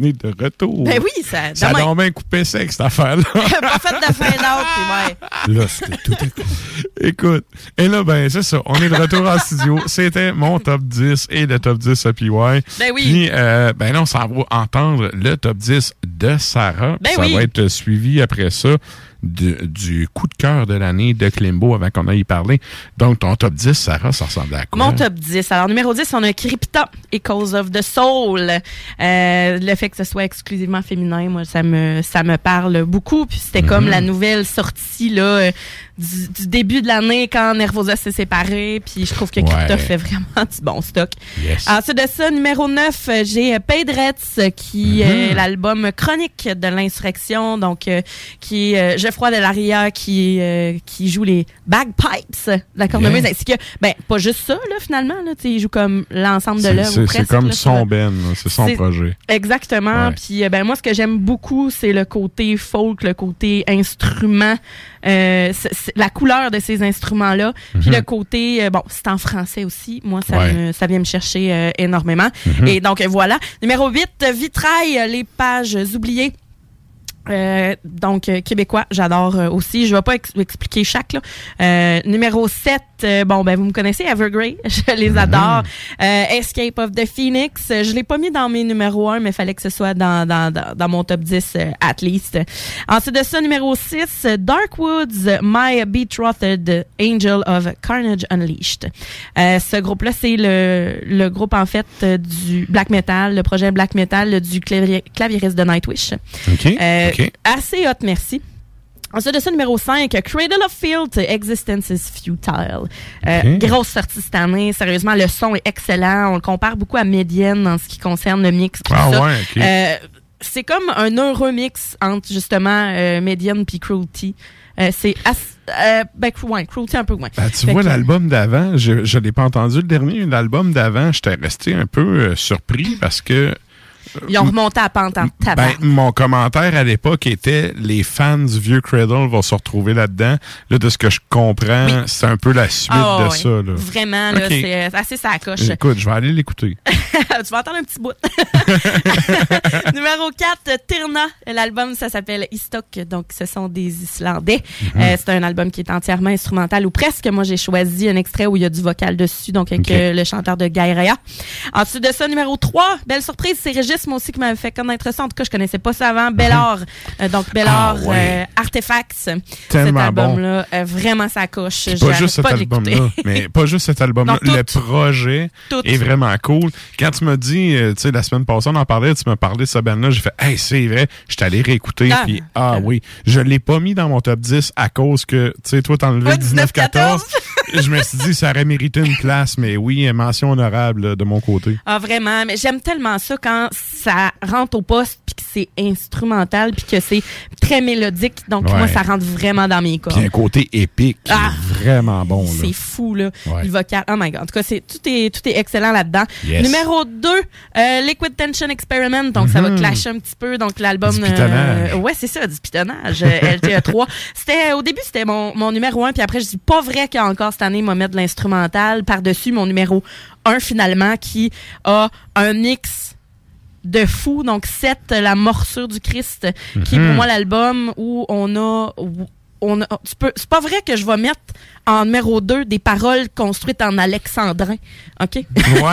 On est de retour. Ben oui, ça- Ça a bien coupé sec, cette affaire-là. pas fait de fin d'autre, ouais. Là, c'était tout à coup. Écoute, et là, ben, c'est ça. On est de retour en studio. C'était mon top 10 et le top 10 à PY. Ben oui. Puis, euh, ben là, on s'en va entendre le top 10 de Sarah. Ben ça oui. va être suivi après ça de- du coup de cœur de l'année de Klimbo avant qu'on aille y parler. Donc, ton top 10, Sarah, ça ressemble à quoi? Mon top 10. Alors, numéro 10, on a Crypta, Echoes of the Soul. Euh, le fait que ce soit exclusivement féminin, moi, ça me, ça me parle beaucoup. Puis c'était comme Mhm. la nouvelle sortie, là, euh, du, du début de l'année quand Nervosa s'est séparé. Puis je trouve que Crypta Ouais. fait vraiment du bon stock. Yes. Ensuite de ça, numéro 9, euh, j'ai euh, Pedretz, euh, qui Mhm. est l'album chronique de l'insurrection. Donc, euh, qui est euh, Geoffroy Delaria qui, euh, qui joue les bagpipes de la cornemuse. Yeah. Ainsi que, ben, pas juste ça, là, finalement. Là, il joue comme l'ensemble de l'œuvre. c'est- comme là, son Ben, c'est son projet. Exactement. Puis ben moi ce que j'aime beaucoup c'est le côté folk, le côté instrument, euh, la couleur de ces instruments là, puis Mhm. le côté euh, bon c'est en français aussi. Moi ça Ouais. me, ça vient me chercher euh, énormément. Mhm. Et donc voilà numéro 8 Vitrail les pages oubliées. Euh, donc euh, québécois, j'adore euh, aussi. Je vais pas ex- expliquer chaque là. Euh, numéro 7, euh, bon ben vous me connaissez Evergrey, je les adore. Euh, Escape of the Phoenix, je l'ai pas mis dans mes numéros 1 mais fallait que ce soit dans dans, dans, dans mon top 10 euh, at least. Ensuite de ça numéro 6, euh, Dark Woods, My Betrothed Angel of Carnage Unleashed. Euh, ce groupe là c'est le le groupe en fait du black metal, le projet black metal du clavier- claviériste de Nightwish. OK, Assez hot, merci. Ensuite de ça, numéro 5, Cradle of Field, Existence is Futile. Euh. Grosse sortie cette année. Sérieusement, le son est excellent. On le compare beaucoup à Median en ce qui concerne le mix. Ah ça. ouais, ok. Euh, c'est comme un heureux mix entre justement euh, Median puis Cruelty. Euh, c'est euh, ben, ouais, Cruelty un peu moins. Ben, tu Fait vois, que- l'album d'avant, je je l'ai pas entendu le dernier. L'album d'avant, j'étais resté un peu euh, surpris parce que Ils ont remonté à pente en tabac. ben, mon commentaire à l'époque était les fans du vieux Cradle vont se retrouver là-dedans. Là, de ce que je comprends, c'est un peu la suite Ah, de ça. Là. Vraiment, Ok. c'est assez ça coche. Écoute, je vais aller l'écouter. tu vas entendre un petit bout. Numéro 4, Tirna. L'album, ça s'appelle Istok. Donc, ce sont des Islandais. Mhm. Euh, c'est un album qui est entièrement instrumental ou presque. Moi, j'ai choisi un extrait où il y a du vocal dessus, donc avec euh, le chanteur de Gaïrea. Ensuite de ça, numéro 3, belle surprise, c'est Régis, moi aussi, qui m'avait fait connaître ça. En tout cas, je connaissais pas ça avant. Bellor. Euh, donc, Bellor, Mhm. Ah, ouais. euh, Artefacts. Tellement cet album-là, euh, vraiment, ça coche. Pas juste cet album-là, mais pas juste cet album-là. Le projet Tout. est vraiment cool. Quand tu m'as dit, euh, tu sais, la semaine passée, on en parlait, tu m'as parlé de ce band-là, j'ai fait, hey, c'est vrai, je suis allé réécouter, Ah. puis ah oui, je l'ai pas mis dans mon top 10 à cause que, tu sais, toi, t'as enlevé Ouais, 19-14. je me suis dit, ça aurait mérité une place, mais oui, mention honorable de mon côté. Ah vraiment, mais j'aime tellement ça quand ça rentre au poste puis que c'est instrumental puis que c'est très mélodique. Donc Ouais. moi ça rentre vraiment dans mes cordes. Puis un côté épique, qui Ah. est vraiment bon. là. C'est fou là, Ouais. le vocal. Oh my god. En tout cas, c'est tout est tout est excellent là-dedans. Yes. Numéro 2, euh, Liquid Tension Experiment. Donc ça va Mhm. clasher un petit peu donc l'album pitonnage. ouais, c'est ça, du pitonnage euh, LTE3. C'était au début c'était mon, mon numéro 1 puis après je dis pas vrai qu'encore cette année m'a mis de l'instrumental par-dessus mon numéro 1 finalement qui a un mix de fou. Donc, 7, La morsure du Christ, qui est pour Mhm. moi l'album où on a. on a tu peux, c'est pas vrai que je vais mettre en numéro 2 des paroles construites en alexandrin. OK? Ouais,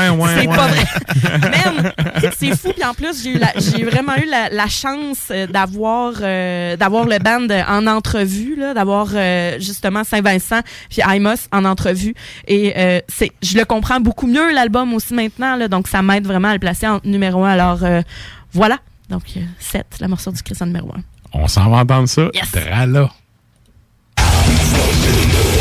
ouais, c'est ouais. pas vrai. C'est fou. Puis en plus, j'ai eu la- j'ai vraiment eu la, la chance euh, d'avoir euh, d'avoir le band en entrevue, là, d'avoir euh, justement Saint-Vincent puis Imos en entrevue. Et euh, c'est, je le comprends beaucoup mieux l'album aussi maintenant, là, donc ça m'aide vraiment à le placer en numéro un. Alors voilà. Donc 7, la morsure du Christ en numéro 1. On s'en va entendre ça. Yes. Stop me now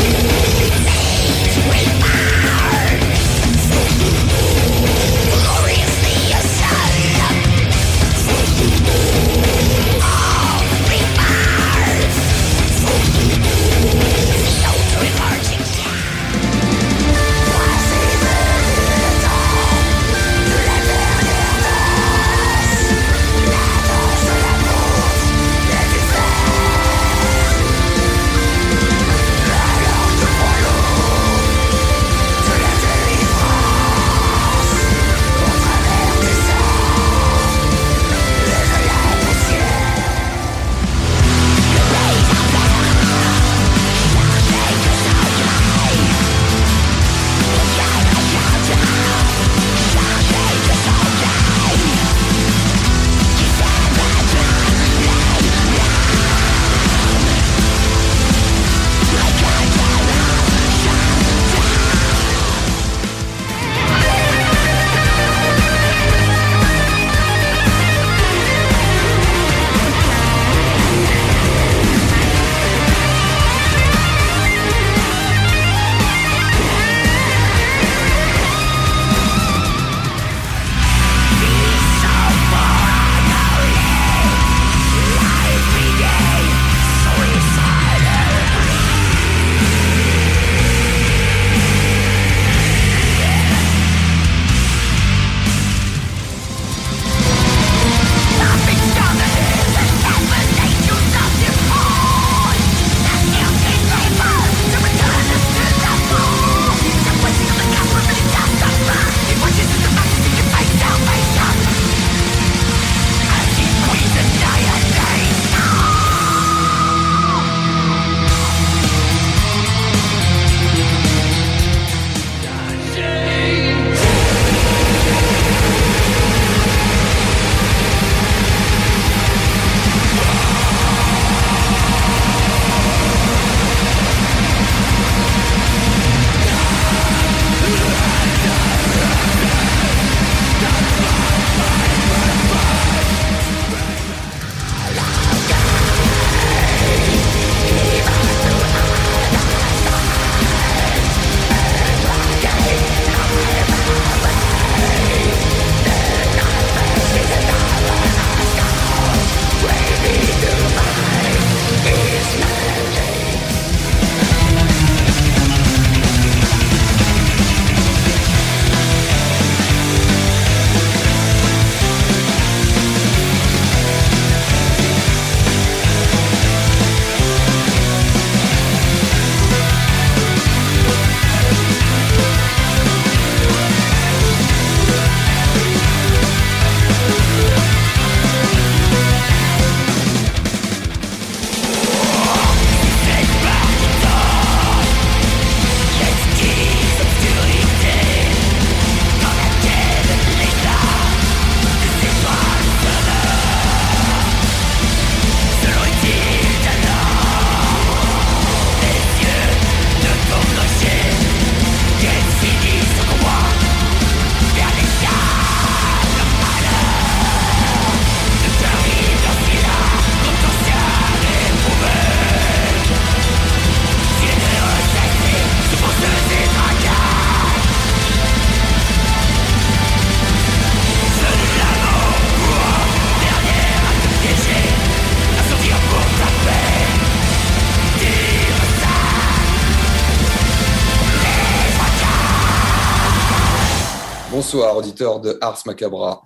Bonsoir, auditeurs de Ars Macabra.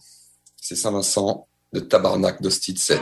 C'est Saint-Vincent de Tabarnak d'Hostide 7.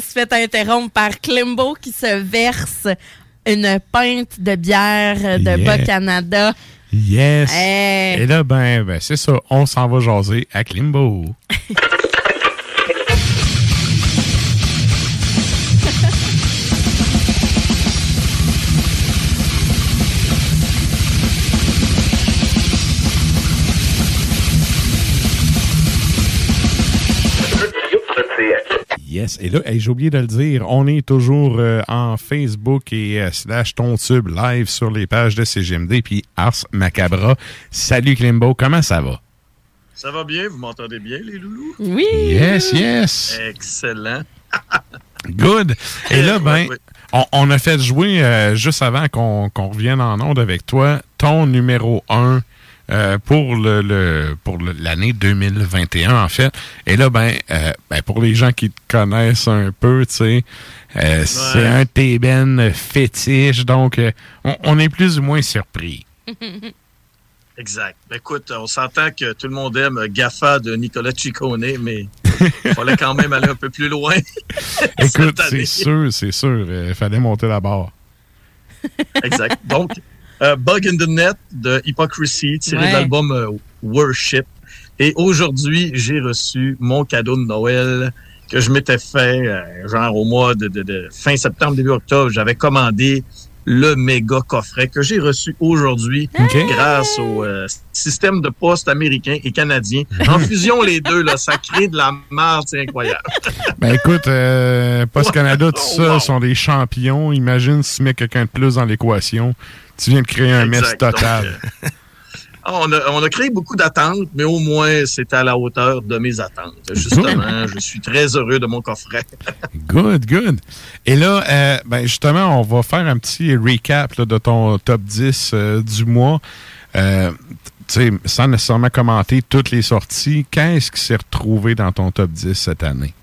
Je suis fait interrompre par Klimbo qui se verse une pinte de bière de Yeah. Bas-Canada. Yes. Hey. Et là, ben, ben c'est ça. On s'en va jaser à Klimbo. Yes. Et là, hey, j'ai oublié de le dire, on est toujours euh, en Facebook et euh, slash Tontube live sur les pages de CGMD puis Ars Macabra. Salut Klimbo, comment ça va? Ça va bien? Vous m'entendez bien, les loulous? Oui! Yes, yes! Excellent. Good. Et là, ben, on, on a fait jouer euh, juste avant qu'on qu'on revienne en onde avec toi ton numéro 1 pour le, le- pour l'année 2021 en fait. Et là, ben, euh, ben, pour les gens qui te connaissent un peu, tu sais, euh, c'est un Tében fétiche, donc euh, on, on est plus ou moins surpris. Exact. Écoute, on s'entend que tout le monde aime GAFA de Nicolas Ciccone, mais il fallait quand même aller un peu plus loin. Écoute, c'est sûr, c'est sûr, il fallait monter la barre. Exact. Donc, euh, Bug in the Net de Hypocrisy, tiré Ouais. de l'album euh, Worship. Et aujourd'hui, j'ai reçu mon cadeau de Noël que je m'étais fait, euh, genre au mois de, de- de fin septembre, début octobre. J'avais commandé le méga coffret que j'ai reçu aujourd'hui grâce au euh, système de poste américain et canadien. En fusion, les deux, là, ça crée de la merde, c'est incroyable. Ben écoute, euh, Post Canada, tout Oh, ça, wow. sont des champions. Imagine si tu mets quelqu'un de plus dans l'équation. Tu viens de créer un mess. Donc, total. Ah, on, a, on a créé beaucoup d'attentes, mais au moins, c'est à la hauteur de mes attentes. Justement, je suis très heureux de mon coffret. Good, good. Et là, euh, ben justement, on va faire un petit recap là, de ton top 10 euh, du mois. Euh, tu sais, sans nécessairement commenter toutes les sorties, qu'est-ce qui s'est retrouvé dans ton top 10 cette année?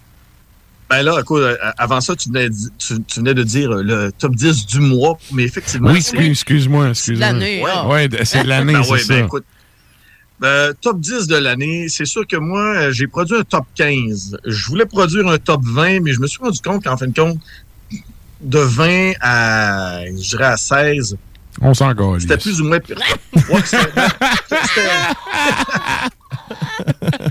Ben là, écoute, euh, avant ça, tu venais, tu, tu venais de dire euh, le top 10 du mois, mais effectivement... Oui, c'est- excuse- excuse-moi, excuse-moi. l'année, Ouais, ah. ouais, c'est l'année, Ben c'est ouais, ça. ben écoute, euh, top 10 de l'année, c'est sûr que moi, euh, j'ai produit un top 15. Je voulais produire un top 20, mais je me suis rendu compte qu'en fin de compte, de 20 à, je dirais, à 16, On s'en c'était plus ou moins... Ouais,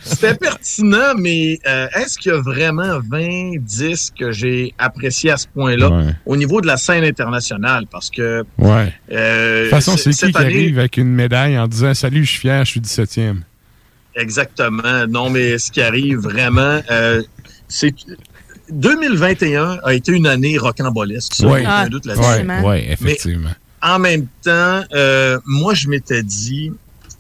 c'était- pertinent, mais euh, est-ce qu'il y a vraiment 20 disques que j'ai appréciés à ce point-là Ouais. au niveau de la scène internationale? Parce que... Ouais. euh, De toute façon, c'est qui qui année- arrive avec une médaille en disant Salut, je suis fier, je suis 17e? Exactement. Non, mais ce qui arrive vraiment, euh, c'est 2021 a été une année rocambolesque. Ça, Oui. aucun Ah, doute là-dessus. Ouais, ouais, effectivement. Mais en même temps, euh, moi, je m'étais dit,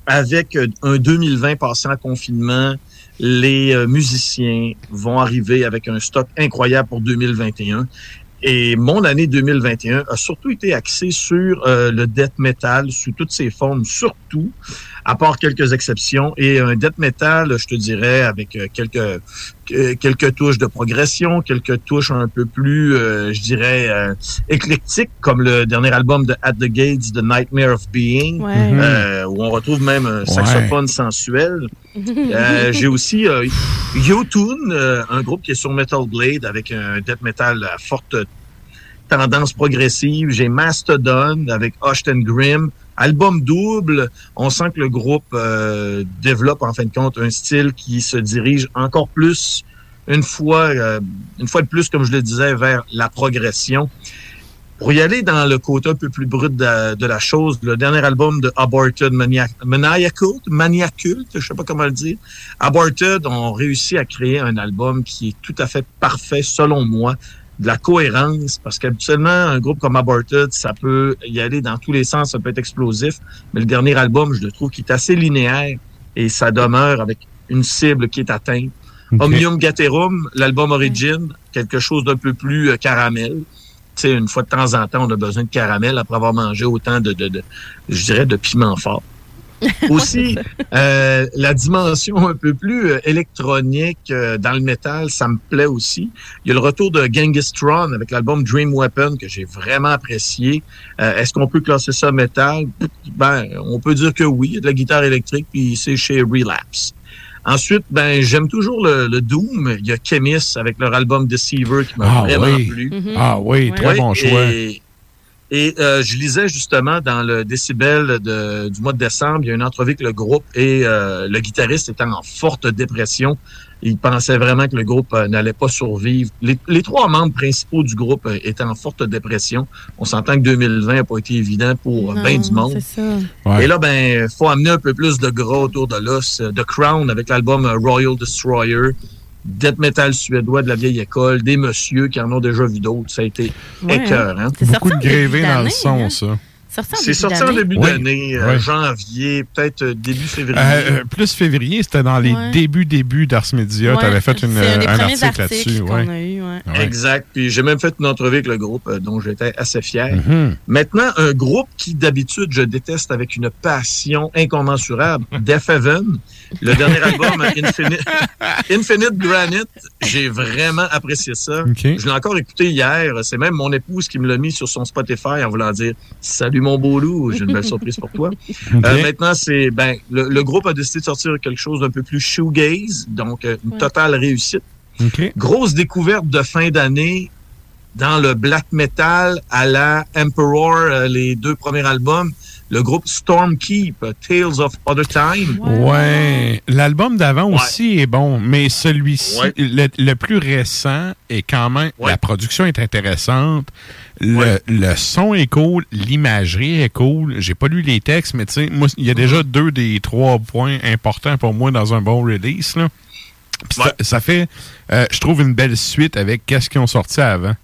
avec euh, un 2020 passé en confinement, les euh, musiciens vont arriver avec un stock incroyable pour 2021. Et mon année 2021 a surtout été axée sur euh, le death metal sous toutes ses formes, surtout, à part quelques exceptions, et un death metal, je te dirais, avec euh, quelques quelques touches de progression, quelques touches un peu plus, euh, je dirais, euh, éclectiques, comme le dernier album de At the Gates, The Nightmare of Being, Ouais. euh, où on retrouve même un saxophone sensuel. Euh, J'ai aussi euh, Yotun, euh, un groupe qui est sur Metal Blade avec un death metal à forte tendance progressive. J'ai Mastodon avec Ashton Grimm. Album double, on sent que le groupe euh, développe en fin de compte un style qui se dirige encore plus une fois, euh, une fois de plus, comme je le disais, vers la progression. Pour y aller dans le côté un peu plus brut de, la chose, le dernier album de Aborted Mania- Maniacal, Maniacult, je sais pas comment le dire. Aborted ont réussi à créer un album qui est tout à fait parfait, selon moi, de la cohérence, parce qu'habituellement, un groupe comme Aborted, ça peut y aller dans tous les sens, ça peut être explosif, mais le dernier album, je le trouve qui est assez linéaire et ça demeure avec une cible qui est atteinte. Omnium Gaterum, l'album Origin, quelque chose d'un peu plus euh, caramel. Tu sais, une fois de temps en temps, on a besoin de caramel après avoir mangé autant de, de, de je dirais, de piment fort. Aussi, euh, la dimension un peu plus euh, électronique euh, dans le métal, ça me plaît aussi. Il y a le retour de Genghis Tron avec l'album Dream Weapon que j'ai vraiment apprécié. Euh, Est-ce qu'on peut classer ça métal? Ben, on peut dire que oui. Il y a de la guitare électrique, puis c'est chez Relapse. Ensuite, ben j'aime toujours le, le Doom. Il y a Chemis avec leur album Deceiver qui m'a Ah vraiment oui. plu. Mhm. Ah oui, très Ouais, bon choix. Et, et, euh, je lisais justement dans le décibel de- du mois de décembre, il y a une entrevue avec le groupe et euh, le guitariste était en forte dépression. Il pensait vraiment que le groupe euh, n'allait pas survivre. Les, les trois membres principaux du groupe euh, étaient en forte dépression. On s'entend que 2020 n'a pas été évident pour Non, bien du monde. c'est ça. Et là, ben, faut amener un peu plus de gras autour de l'os. The Crown avec l'album euh, Royal Destroyer. Death metal suédois de la vieille école, des messieurs qui en ont déjà vu d'autres. Ça a été Ouais, écœurant. hein. C'est Beaucoup de sorti en début gravés dans le d'année, son, hein. ça. Sorti en C'est début sorti en d'année. début Oui. d'année, euh, Oui. janvier, peut-être euh, début février. Euh, euh, plus février, c'était dans les Ouais. débuts, débuts d'Ars Media. Ouais, tu avais fait une, c'est un des un premiers article articles là-dessus. qu'on ouais. Exact. Puis j'ai même fait une entrevue avec le groupe euh, dont j'étais assez fier. Mhm. Maintenant, un groupe qui d'habitude je déteste avec une passion incommensurable, Death Heaven. Le dernier album, Infinite, Infinite Granite, j'ai vraiment apprécié ça. Je l'ai encore écouté hier. C'est même mon épouse qui me l'a mis sur son Spotify en voulant dire Salut mon beau loup, j'ai une belle surprise pour toi. Euh, maintenant, c'est ben le, le groupe a décidé de sortir quelque chose d'un peu plus shoegaze, donc euh, une totale réussite. Grosse découverte de fin d'année dans le black metal à la Emperor, euh, les deux premiers albums. Le groupe Stormkeep, Tales of Other Time. Ouais. L'album d'avant aussi est bon, mais celui-ci, Ouais. le, le plus récent, est quand même. La production est intéressante. Le, le son est cool. L'imagerie est cool. J'ai pas lu les textes, mais tu sais, moi, il y a déjà Mm-hmm. deux des trois points importants pour moi dans un bon release. Là. Ça, ça fait, euh, je trouve, une belle suite avec qu'est-ce qu'ils ont sorti avant.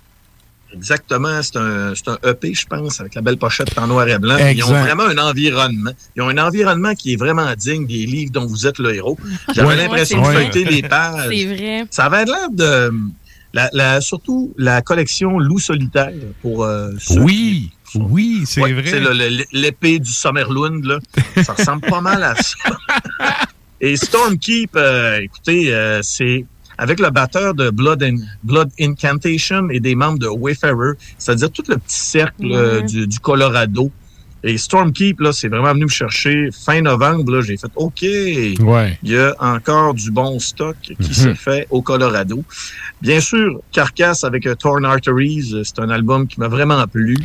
Exactement, c'est un, c'est un EP, je pense, avec la belle pochette en noir et blanc. Ils ont vraiment un environnement. Ils ont un environnement qui est vraiment digne des livres dont vous êtes le héros. J'avais Ouais. l'impression Ouais, de feuilleter les pages. C'est vrai. Ça avait l'air de... La, la- surtout la collection Loup solitaire pour euh, ceux Oui, oui, c'est Ouais, vrai. C'est le- le- l'épée du Summerlund, là. Ça ressemble pas mal à ça. Et Stormkeep, euh, écoutez, euh, c'est avec le batteur de Blood, and- Blood Incantation et des membres de Wayfarer, c'est-à-dire tout le petit cercle euh, du Colorado. Et Stormkeep, là, c'est vraiment venu me chercher fin novembre. Là, j'ai fait OK. Ouais. Il y a encore du bon stock qui Mhm. s'est fait au Colorado. Bien sûr, Carcass avec euh, Torn Arteries, euh, c'est un album qui m'a vraiment plu.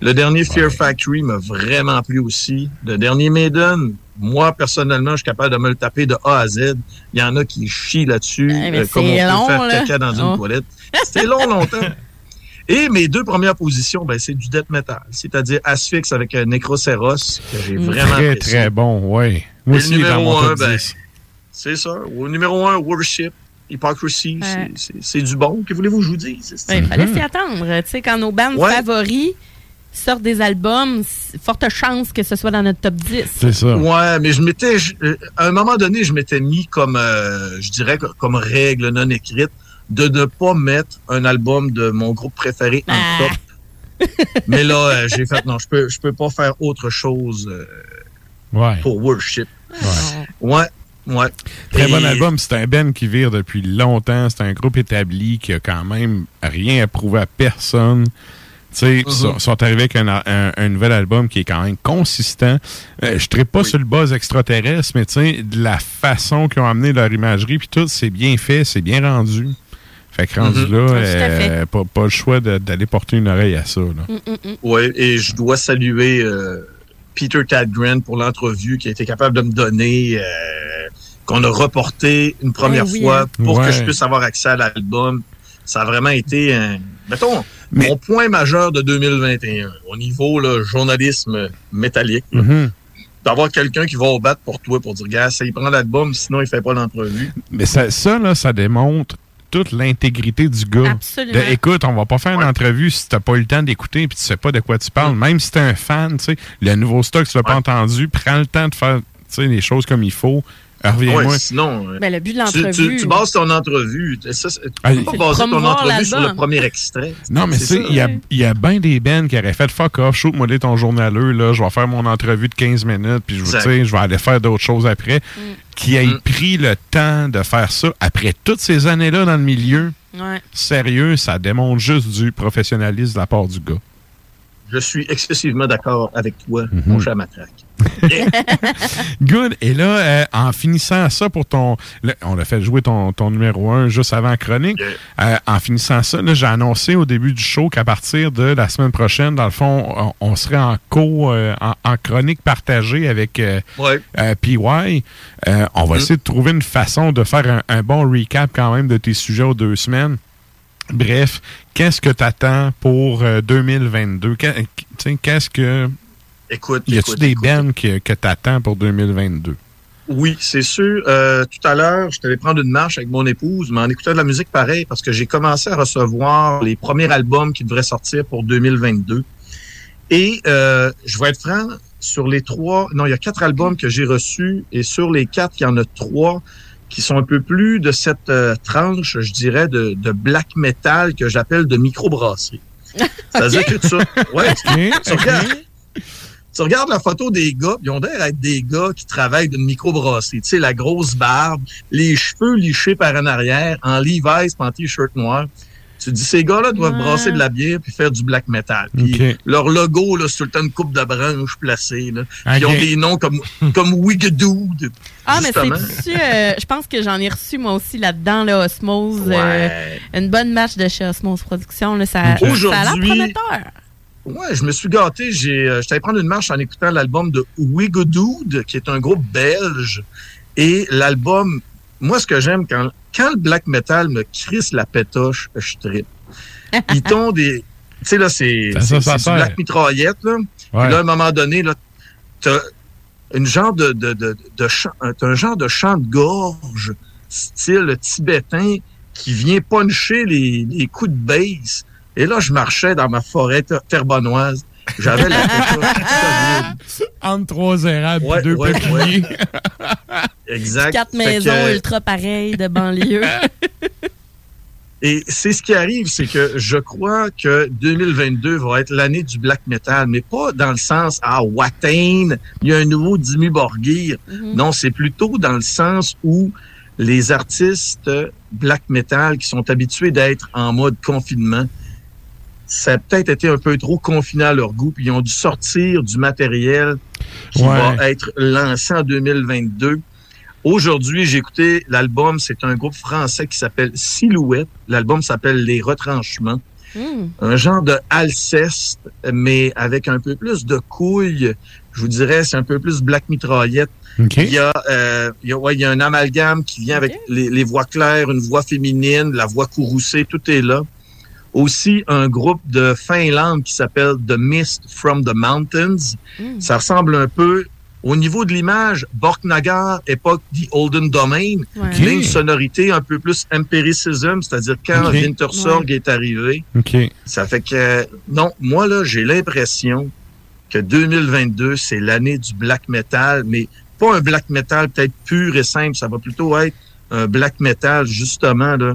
Le dernier Fear Factory m'a vraiment plu aussi. Le dernier Maiden, moi, personnellement, je suis capable de me le taper de A à Z. Il y en a qui chient là-dessus, mais euh, comme on peut long, faire là. caca dans Oh. une toilette. C'était long, longtemps. Et mes deux premières positions, ben, c'est du death metal, c'est-à-dire Asphyx avec euh, Necroceros, que j'ai vraiment Très, apprécié. très bon, oui. Moi aussi, le dans numéro mon un, top ben, 10. c'est ça. Au numéro un, Worship, Hypocrisy, c'est- Ouais. c'est- c'est du bon. Que voulez-vous que je vous dise? Ouais, il fallait s'y attendre. Tu sais, quand nos bandes Ouais. favoris sortent des albums, forte chance que ce soit dans notre top 10. C'est ça. Ouais, mais je m'étais, euh, à un moment donné, je m'étais mis comme, euh, je dirais, comme règle non écrite de ne pas mettre un album de mon groupe préféré en Ah. top. mais là, euh, j'ai fait, non, je peux, je peux pas faire autre chose euh, Ouais. pour Worship. Ouais, ouais. Très Et- bon album. C'est un Ben qui vire depuis longtemps. C'est un groupe établi qui a quand même rien à prouver à personne. Tu sais, ils sont, Mhm. sont arrivés avec un, un- un nouvel album qui est quand même consistant. Euh, je ne pas sur le buzz extraterrestre, mais tu sais, de la façon qu'ils ont amené leur imagerie, puis tout, c'est bien fait, c'est bien rendu. Fait que rendu Mhm. là, fait. euh, pas, pas le choix d'aller porter une oreille à ça. là. Mm, Ouais, et je dois saluer euh, Peter Tadgren pour l'entrevue qui a été capable de me donner, euh, qu'on a reporté une première oui, fois hein. pour Ouais. que je puisse avoir accès à l'album. Ça a vraiment été, un, mettons, mon point majeur de 2021 au niveau là, journalisme métallique. Mhm. D'avoir quelqu'un qui va au bat pour toi pour dire, gars, ça, il prend l'album, sinon il fait pas l'entrevue. Mais ça, ça, là, ça démontre toute l'intégrité du gars. Absolument. De, écoute, on va pas faire une entrevue si t'as pas eu le temps d'écouter puis tu sais pas de quoi tu parles. Même si t'es un fan, tu sais, le nouveau stock, tu l'as pas entendu, prends le temps de faire tu sais, les choses comme il faut. Reviens-moi. Ouais, sinon, euh, Ben, le but de tu, l'entrevue. tu, tu bases ton entrevue. Ça, tu Ah, peux pas c'est baser ton entrevue sur le premier extrait. Non, mais tu C'est sais, il y a, il y a bien des bands qui auraient fait fuck off, shoot-moi les ton journaleux, là, je vais faire mon entrevue de 15 minutes, puis je, je vais aller faire d'autres choses après. Qui aient pris le temps de faire ça après toutes ces années-là dans le milieu, Ouais. sérieux, ça démontre juste du professionnalisme de la part du gars. Je suis excessivement d'accord avec toi, Mhm. mon cher Matraque. Good. Et là, euh, en finissant ça pour ton. là, on a fait jouer ton, ton numéro 1 juste avant chronique. Euh, en finissant ça, j'ai annoncé au début du show qu'à partir de la semaine prochaine, dans le fond, on, on serait en co, euh, en, en chronique partagée avec Ouais. PY. On va essayer de trouver une façon de faire un, un bon recap quand même de tes sujets aux deux semaines. Bref, qu'est-ce que tu attends pour euh, 2022? Qu'est- tu sais, Qu'est-ce que. Écoute, Y a-tu des bands que, que tu attends pour 2022? Oui, c'est sûr. Euh, tout à l'heure, je allé prendre une marche avec mon épouse, mais en écoutant de la musique pareil, parce que j'ai commencé à recevoir les premiers albums qui devraient sortir pour 2022. Et euh, je vais être franc, sur les trois, non, il y a quatre albums que j'ai reçus, et sur les quatre, il y en a trois qui sont un peu plus de cette euh, tranche, je dirais, de, de black metal que j'appelle de microbrasserie. C'est-à-dire que tu, ouais, tu, tu regardes, tu regardes la photo des gars, ils ont l'air d'être des gars qui travaillent d'une microbrasserie. Tu sais, la grosse barbe, les cheveux lichés par en arrière, en Levi's, en t-shirt noir. Tu dis, ces gars-là doivent Ouais. brasser de la bière puis faire du black metal. Puis leur logo, là, c'est tout le temps une coupe de branches placée. Là. Puis Ils ont des noms comme, comme Wigadood. Ah, mais c'est euh, je pense que j'en ai reçu moi aussi là-dedans, là, Osmose. euh, une bonne match de chez Osmose Productions. Là, ça, a l'air Aujourd'hui- prometteur. Ouais, je me suis gâté. J'ai, euh, j'étais allé prendre une marche en écoutant l'album de Wigadood, qui est un groupe belge. Et l'album, moi, ce que j'aime, quand, quand le black metal me crisse la pétoche, je trippe. Ils t'ont des... Tu sais, là, c'est c'est- c'est sert. black mitraillette, là. Puis Ouais. là, à un moment donné, là, t'as une genre de, de, de, de chant, t'as un genre de chant de gorge, style tibétain, qui vient puncher les, les coups de bass. Et là, je marchais dans ma forêt ter- terrebonnoise. J'avais la pétoche Entre trois érables Ouais, et deux ouais. Exact. Quatre maisons que- ultra pareilles de banlieue. Et c'est ce qui arrive, c'est que je crois que 2022 va être l'année du black metal, mais pas dans le sens ah Watain, il y a un nouveau Dimmu Borgir. Mhm. Non, c'est plutôt dans le sens où les artistes black metal qui sont habitués d'être en mode confinement, ça a peut-être été un peu trop confiné à leur goût, puis ils ont dû sortir du matériel qui Ouais. va être lancé en 2022. Aujourd'hui, j'ai écouté l'album, c'est un groupe français qui s'appelle Silhouette. L'album s'appelle Les Retranchements. Hmm. Un genre de Alceste, mais avec un peu plus de couilles. Je vous dirais, c'est un peu plus Black Mitraillette. Il y a, euh, il y a, ouais, il y a un amalgame qui vient avec les, les voix claires, une voix féminine, la voix courroucée, tout est là. Aussi, un groupe de Finlande qui s'appelle The Mist from the Mountains. Hmm. Ça ressemble un peu, au niveau de l'image, Borknagar, époque The Olden Domain, Ouais. mais une sonorité un peu plus empiricism, c'est-à-dire quand. Wintersorg est arrivé. Ça fait que, non, moi, là, j'ai l'impression que 2022, c'est l'année du black metal, mais pas un black metal peut-être pur et simple. Ça va plutôt être un black metal, justement, là,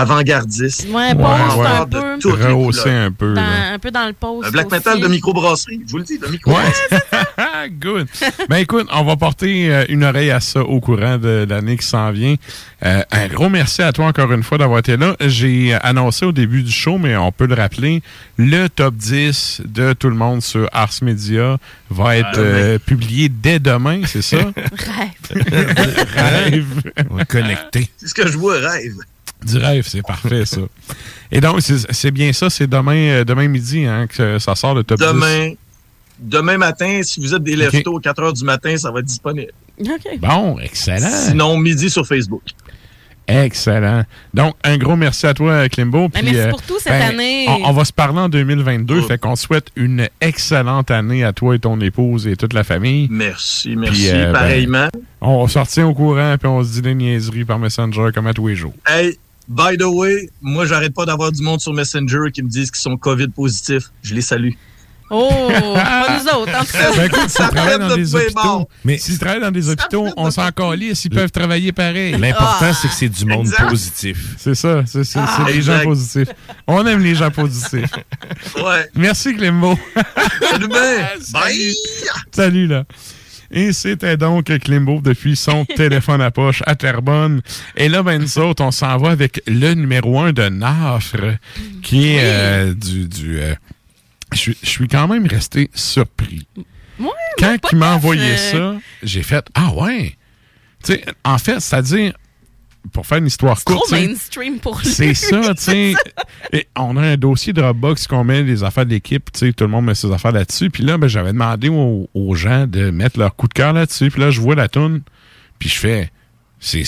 avant-gardiste. Ouais, va avoir un de peu. Rehausser couleurs. un peu. Dans- un peu dans le post. Un black metal aussi. de microbrasserie, je vous le dis, de microbrasserie. Ouais. Good. Ben écoute, on va porter euh, une oreille à ça au courant de l'année qui s'en vient. Euh, un gros merci à toi encore une fois d'avoir été là. J'ai annoncé au début du show, mais on peut le rappeler, le top 10 de tout le monde sur Ars Media va être euh, publié dès demain, c'est ça? Rêve. On va connecter. C'est ce que je vois, rêve. Du rêve, c'est parfait, ça. Et donc, c'est bien ça, c'est demain, euh, demain midi hein, que ça sort le top 10. Demain, demain matin, si vous êtes des Ok. leftos, 4 heures du matin, ça va être disponible. OK. Bon, excellent. Sinon, midi sur Facebook. Excellent. Donc, un gros merci à toi, Klimbo. Ben, Puis, merci euh, pour tout cette ben, année. On, on va se parler en 2022. Oh. Fait qu'on souhaite une excellente année à toi et ton épouse et toute la famille. Merci, merci, Puis, euh, ben, pareillement. On va sortir au courant puis on se dit des niaiseries par Messenger comme à tous les jours. Hey, by the way, moi, j'arrête pas d'avoir du monde sur Messenger qui me disent qu'ils sont COVID positifs. Je les salue. Oh, pas nous autres, en tout cas. Ben, écoute, s'ils travaillent dans de des hôpitaux, mort. mais s'ils travaillent dans des hôpitaux, on s'en calisse, ils peuvent travailler pareil. L'important, c'est que c'est du monde Exact. positif. C'est ça, c'est Ah, c'est les gens positifs. On aime les gens positifs. Ouais. Merci, Klimbo. Salut bien. Bye. Salut, là. Et c'était donc Klimbo depuis son téléphone à poche à Terrebonne. Et là, ben, nous autres, on s'en va avec le numéro un de Nafre, qui est euh, du... du euh, je suis- quand même resté surpris. Ouais, Quand il m'a envoyé ça, j'ai fait « Ah ouais! » Tu sais, en fait, c'est-à-dire, pour faire une histoire Trop courte, sais, mainstream pour lui. c'est ça, tu sais. On a un dossier Dropbox qu'on met les affaires de l'équipe, tu sais, tout le monde met ses affaires là-dessus. Puis là, ben, j'avais demandé aux, aux gens de mettre leur coup de cœur là-dessus. Puis là, je vois la toune, puis je fais c'est,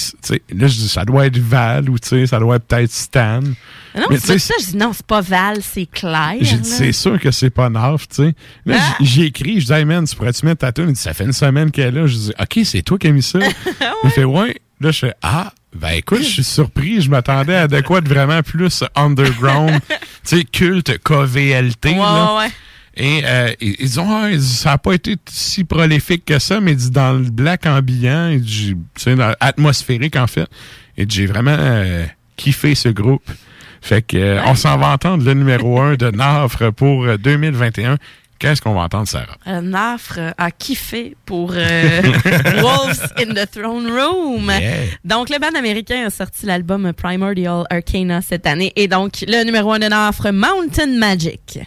là, je dis, ça doit être Val ou, ça doit être peut-être Stan. Non, Mais, c'est tu pas sais, ça. Je dis non, c'est pas Val, c'est Claire. J'ai dit, c'est sûr que c'est pas neuf, tu sais. Là, Ah! j'ai écrit, je dis, hey man, tu pourrais-tu mettre ta tune? Il dit, ça fait une semaine qu'elle est là. Je dis, OK, c'est toi qui as mis ça. Il fait, ouais. Là, je fais, ah, ben écoute, je suis surpris. Je m'attendais à de quoi de vraiment plus underground, tu sais, culte, KVLT. là. ouais. Et euh, ils disent, Ah, ça n'a pas été si prolifique que ça, mais dans le black ambiant, tu sais, dans- atmosphérique en fait. Et j'ai vraiment euh, kiffé ce groupe. Fait que euh, on s'en va entendre le numéro 1 de Nafre pour euh, 2021. Qu'est-ce qu'on va entendre, Sarah? Euh, Nafre a kiffé pour euh, Wolves in the Throne Room. Yeah. Donc, le band américain a sorti l'album Primordial Arcana cette année. Et donc, le numéro 1 de Nafre, Mountain Magic.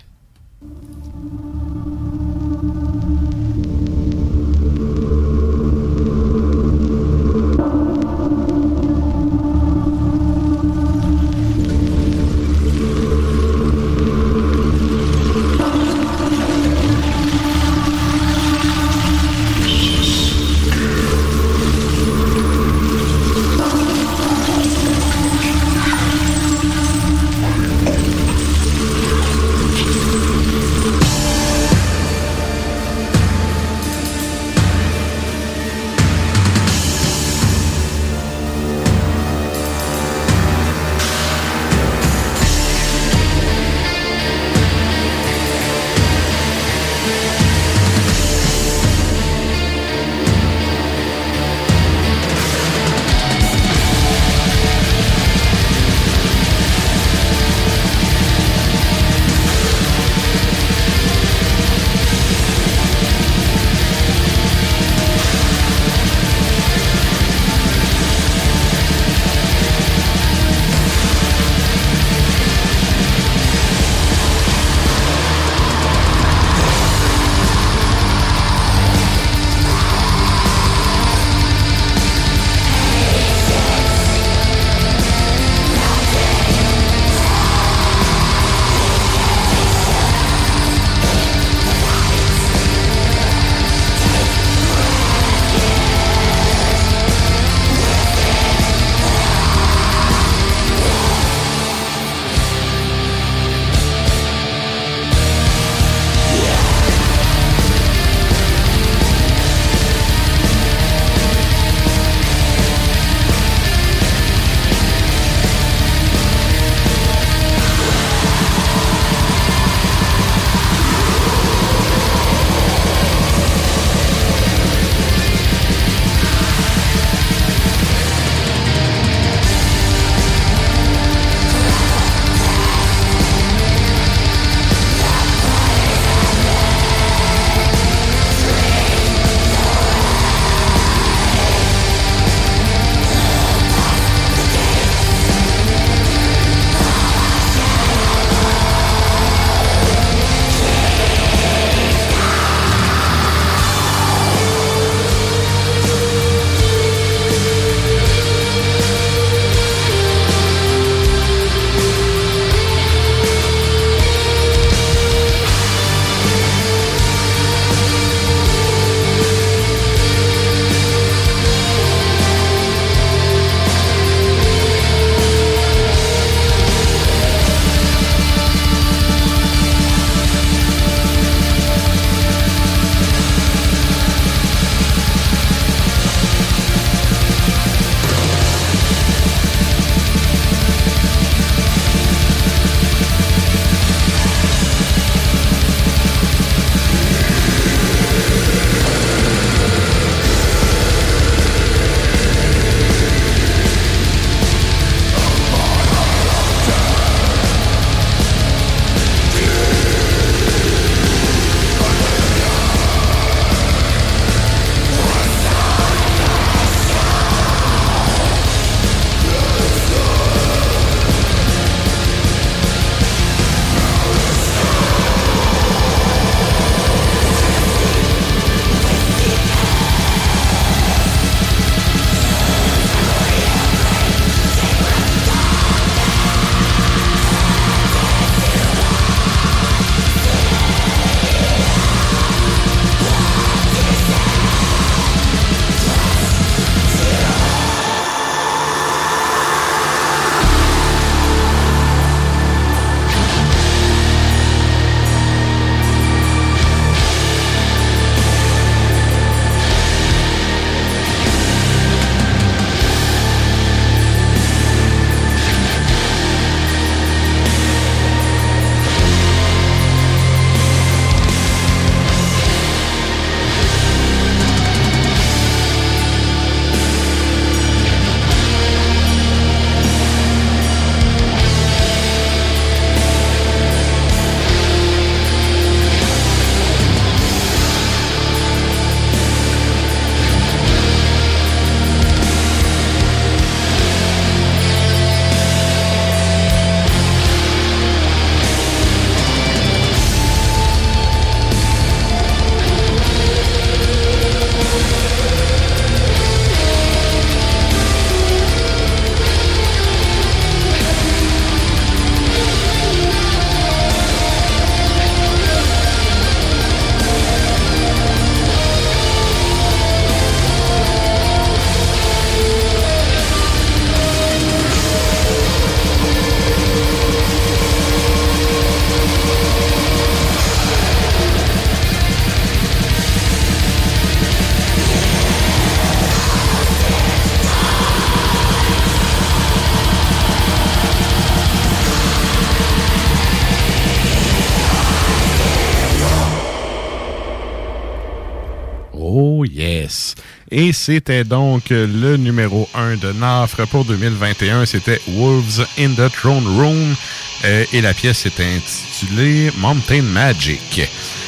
Et c'était donc le numéro 1 de Nafre pour 2021. C'était Wolves in the Throne Room. Euh, et la pièce était intitulée Mountain Magic.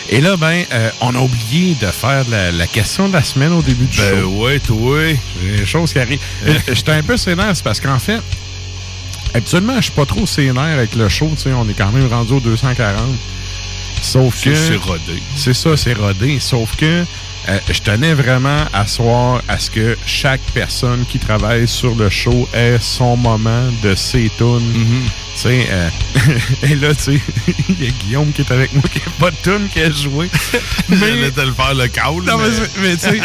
Et là, ben, euh, on a oublié de faire la, la question de la semaine au début du Ben show. ouais, toi. Des choses qui arrivent. Euh, J'étais un peu sénère, c'est parce qu'en fait, habituellement, je suis pas trop sénère avec le show. tu sais, On est quand même rendu au 240. Sauf que. c'est rodé. C'est ça, c'est rodé. Sauf que euh, je tenais vraiment à soir à ce que chaque personne qui travaille sur le show ait son moment de ses tunes. Tu sais, euh, et là, tu sais, il y a Guillaume qui est avec moi qui n'a pas de tune qui a joué. J'allais te le faire le call. Non, mais, mais tu sais,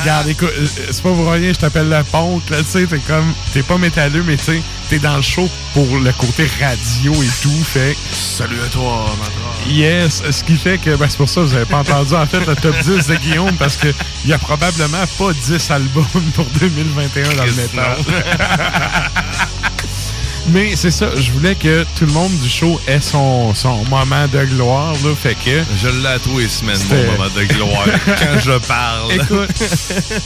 regarde, écoute, euh, c'est pas pour rien, je t'appelle la ponte, là, tu sais, t'es comme, t'es pas métalleux, mais tu sais, t'es dans le show pour le côté radio et tout, fait Salut à toi, ma Yes, ce qui fait que, ben, c'est pour ça que vous avez pas entendu, en fait, le top 10 de Guillaume, parce que il y a probablement pas 10 albums pour 2021 dans le métal. Mais c'est ça, je voulais que tout le monde du show ait son, son moment de gloire, là, fait que... Je l'ai à tous les semaines, C'était- mon moment de gloire, quand je parle. Écoute,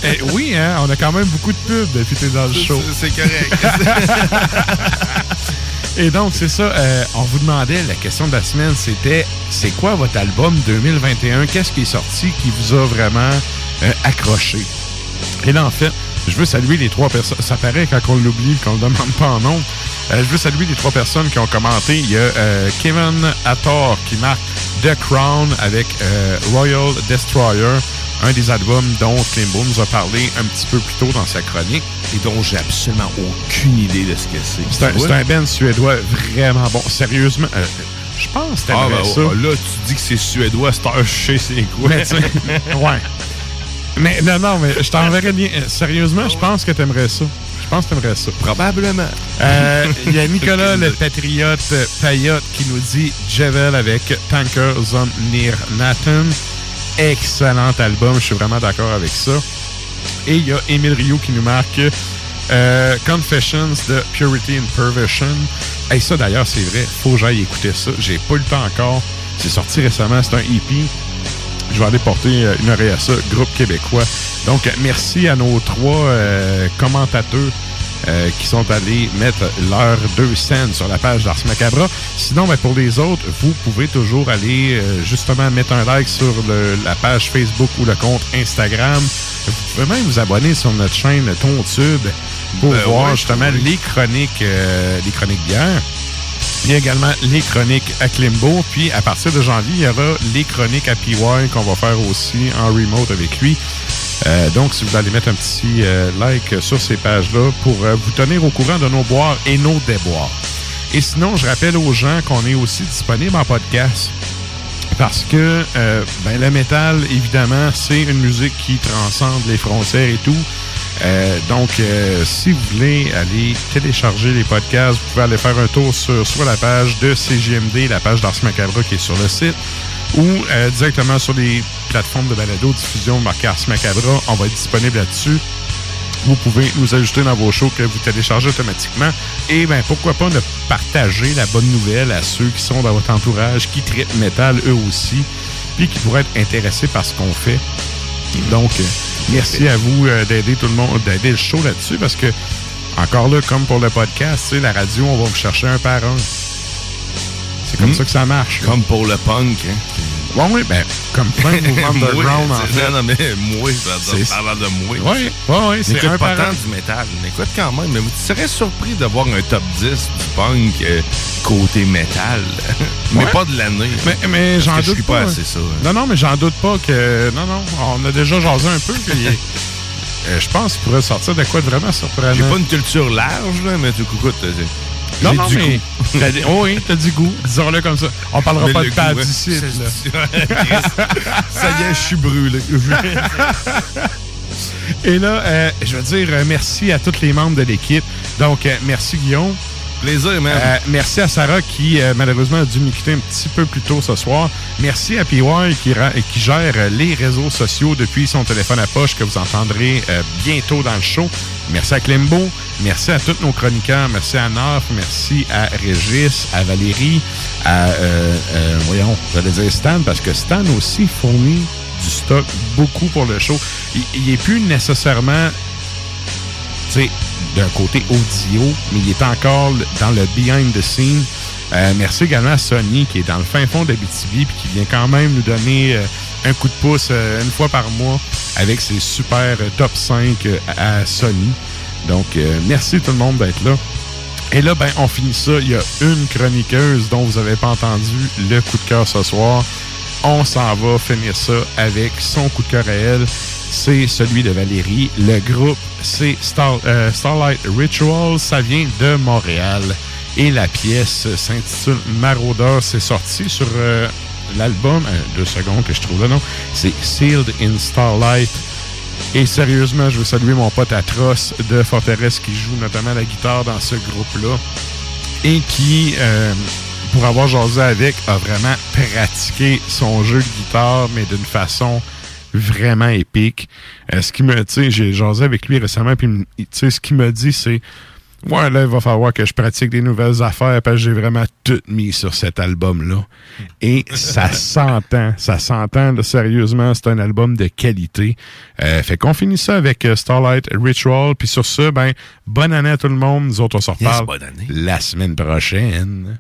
eh, oui, hein, on a quand même beaucoup de pubs depuis que t'es dans le show. C'est correct. Et donc, c'est ça, euh, on vous demandait, la question de la semaine, c'était c'est quoi votre album 2021? Qu'est-ce qui est sorti qui vous a vraiment euh, accroché? Et là, en fait, je veux saluer les trois personnes. Ça paraît quand on l'oublie, qu'on le demande pas en nom. Euh, je veux saluer les trois personnes qui ont commenté. Il y a euh, Kevin Hathor qui marque The Crown avec euh, Royal Destroyer, un des albums dont Klimbo nous a parlé un petit peu plus tôt dans sa chronique. Et dont j'ai absolument aucune idée de ce que c'est. C'est un, un band suédois vraiment bon. Sérieusement, euh, je pense que Ah, ben, ça. oh, là, tu dis que c'est suédois, c'est un je sais c'est quoi. Mais ouais. Mais non, non, mais je t'enverrai bien. euh, Sérieusement, je pense que t'aimerais ça. Je pense que t'aimerais ça. Probablement. Euh, Il y a Nicolas, le patriote Payotte, qui nous dit Javel avec Tanker Zone Near Nathan. Excellent album, je suis vraiment d'accord avec ça. Et il y a Émile Rio qui nous marque euh, Confessions de Purity and Perversion. Et ça, d'ailleurs, c'est vrai, faut que j'aille écouter ça. J'ai pas eu le temps encore. C'est sorti récemment, c'est un EP. Je vais aller porter euh, une oreille à ça, groupe québécois. Donc, merci à nos trois euh, commentateurs euh, qui sont allés mettre leurs deux scènes sur la page d'Ars Macabra. Sinon, ben, pour les autres, vous pouvez toujours aller euh, justement mettre un like sur le- la page Facebook ou le compte Instagram. Vous pouvez même vous abonner sur notre chaîne TonTube pour Ben voir ouais, justement les chroniques, les chroniques bières. Il y a également les chroniques à Klimbo. Puis à partir de janvier, il y aura les chroniques à PY qu'on va faire aussi en remote avec lui. Euh, donc, si vous allez mettre un petit euh, like sur ces pages-là pour euh, vous tenir au courant de nos boires et nos déboires. Et sinon, je rappelle aux gens qu'on est aussi disponible en podcast. Parce que ben, le métal, évidemment, c'est une musique qui transcende les frontières et tout. Euh, donc, euh, si vous voulez aller télécharger les podcasts, vous pouvez aller faire un tour sur soit la page de CGMD, la page d'Ars Macabre qui est sur le site, ou euh, directement sur les plateformes de balado diffusion marquées Ars Macabra. On va être disponible là-dessus. Vous pouvez nous ajouter dans vos shows que vous téléchargez automatiquement. Et ben pourquoi pas ne partager la bonne nouvelle à ceux qui sont dans votre entourage, qui traitent métal eux aussi, puis qui pourraient être intéressés par ce qu'on fait. Donc, euh, merci à vous euh, d'aider tout le monde, d'aider le show là-dessus, parce que, encore là, comme pour le podcast, la radio, on va vous chercher un par un. C'est comme Hmm. ça que ça marche. Comme pour le punk. Hein. Bon, oui, ben, comme plein de mouvements underground, en fait. Non, non, mais veut parlant de moi. Oui, oui, oui, c'est un pas tant du métal. N'écoute quand même. Mais tu serais surpris de voir un top 10 du punk euh, côté métal. mais Ouais. pas de l'année. Mais, mais j'en doute Je suis pas. pas assez ça. hein. Non, non, mais j'en doute pas que. Non, non, on a déjà jasé un peu. puis, euh, je pense qu'il pourrait sortir de quoi de vraiment surprenant. J'ai pas une culture large, là, mais tu écoutes. euh, Non, non, du mais. t'as oh oui, t'as du goût. Disons-le comme ça. On parlera Mais pas de goût, hein. ici. C'est- là. Ça y est, je suis brûlé. Et là, euh, je veux dire euh, merci à tous les membres de l'équipe. Donc, euh, merci Guillaume. Plaisir, man. Euh, merci à Sarah qui, euh, malheureusement, a dû me quitter un petit peu plus tôt ce soir. Merci à PY qui, qui gère les réseaux sociaux depuis son téléphone à poche que vous entendrez euh, bientôt dans le show. Merci à Clembo. Merci à tous nos chroniqueurs. Merci à Naf. Merci à Régis, à Valérie, à, euh, euh, voyons, j'allais dire Stan, parce que Stan aussi fournit du stock, beaucoup pour le show. Il, il est plus nécessairement, tu sais, d'un côté audio, mais il est encore dans le behind the scene. Euh, merci également à Sony qui est dans le fin fond d'Abitibi puis qui vient quand même nous donner euh, un coup de pouce une fois par mois avec ses super top 5 euh, à Sony. Donc, euh, merci tout le monde d'être là. Et là, ben, on finit ça. Il y a une chroniqueuse dont vous n'avez pas entendu le coup de cœur ce soir. On s'en va finir ça avec son coup de cœur à elle. C'est celui de Valérie. Le groupe, c'est euh, Starlight Ritual. Ça vient de Montréal. Et la pièce s'intitule Marauder. C'est sorti sur euh, l'album. deux secondes que je trouve le nom. C'est Sealed in Starlight. Et sérieusement, je veux saluer mon pote Atroce de Forteresse qui joue notamment la guitare dans ce groupe-là et qui, euh, pour avoir jasé avec, a vraiment pratiqué son jeu de guitare, mais d'une façon vraiment épique. Euh, ce qui me, tu sais, j'ai jasé avec lui récemment, puis tu sais, ce qu'il m'a dit, c'est Ouais, là, il va falloir que je pratique des nouvelles affaires parce que j'ai vraiment tout mis sur cet album-là. Et ça s'entend, ça s'entend, sérieusement, c'est un album de qualité. Euh, fait qu'on finit ça avec euh, Starlight Ritual. Puis sur ce, ben, bonne année à tout le monde. Nous autres, on se reparle bonne année. la semaine prochaine.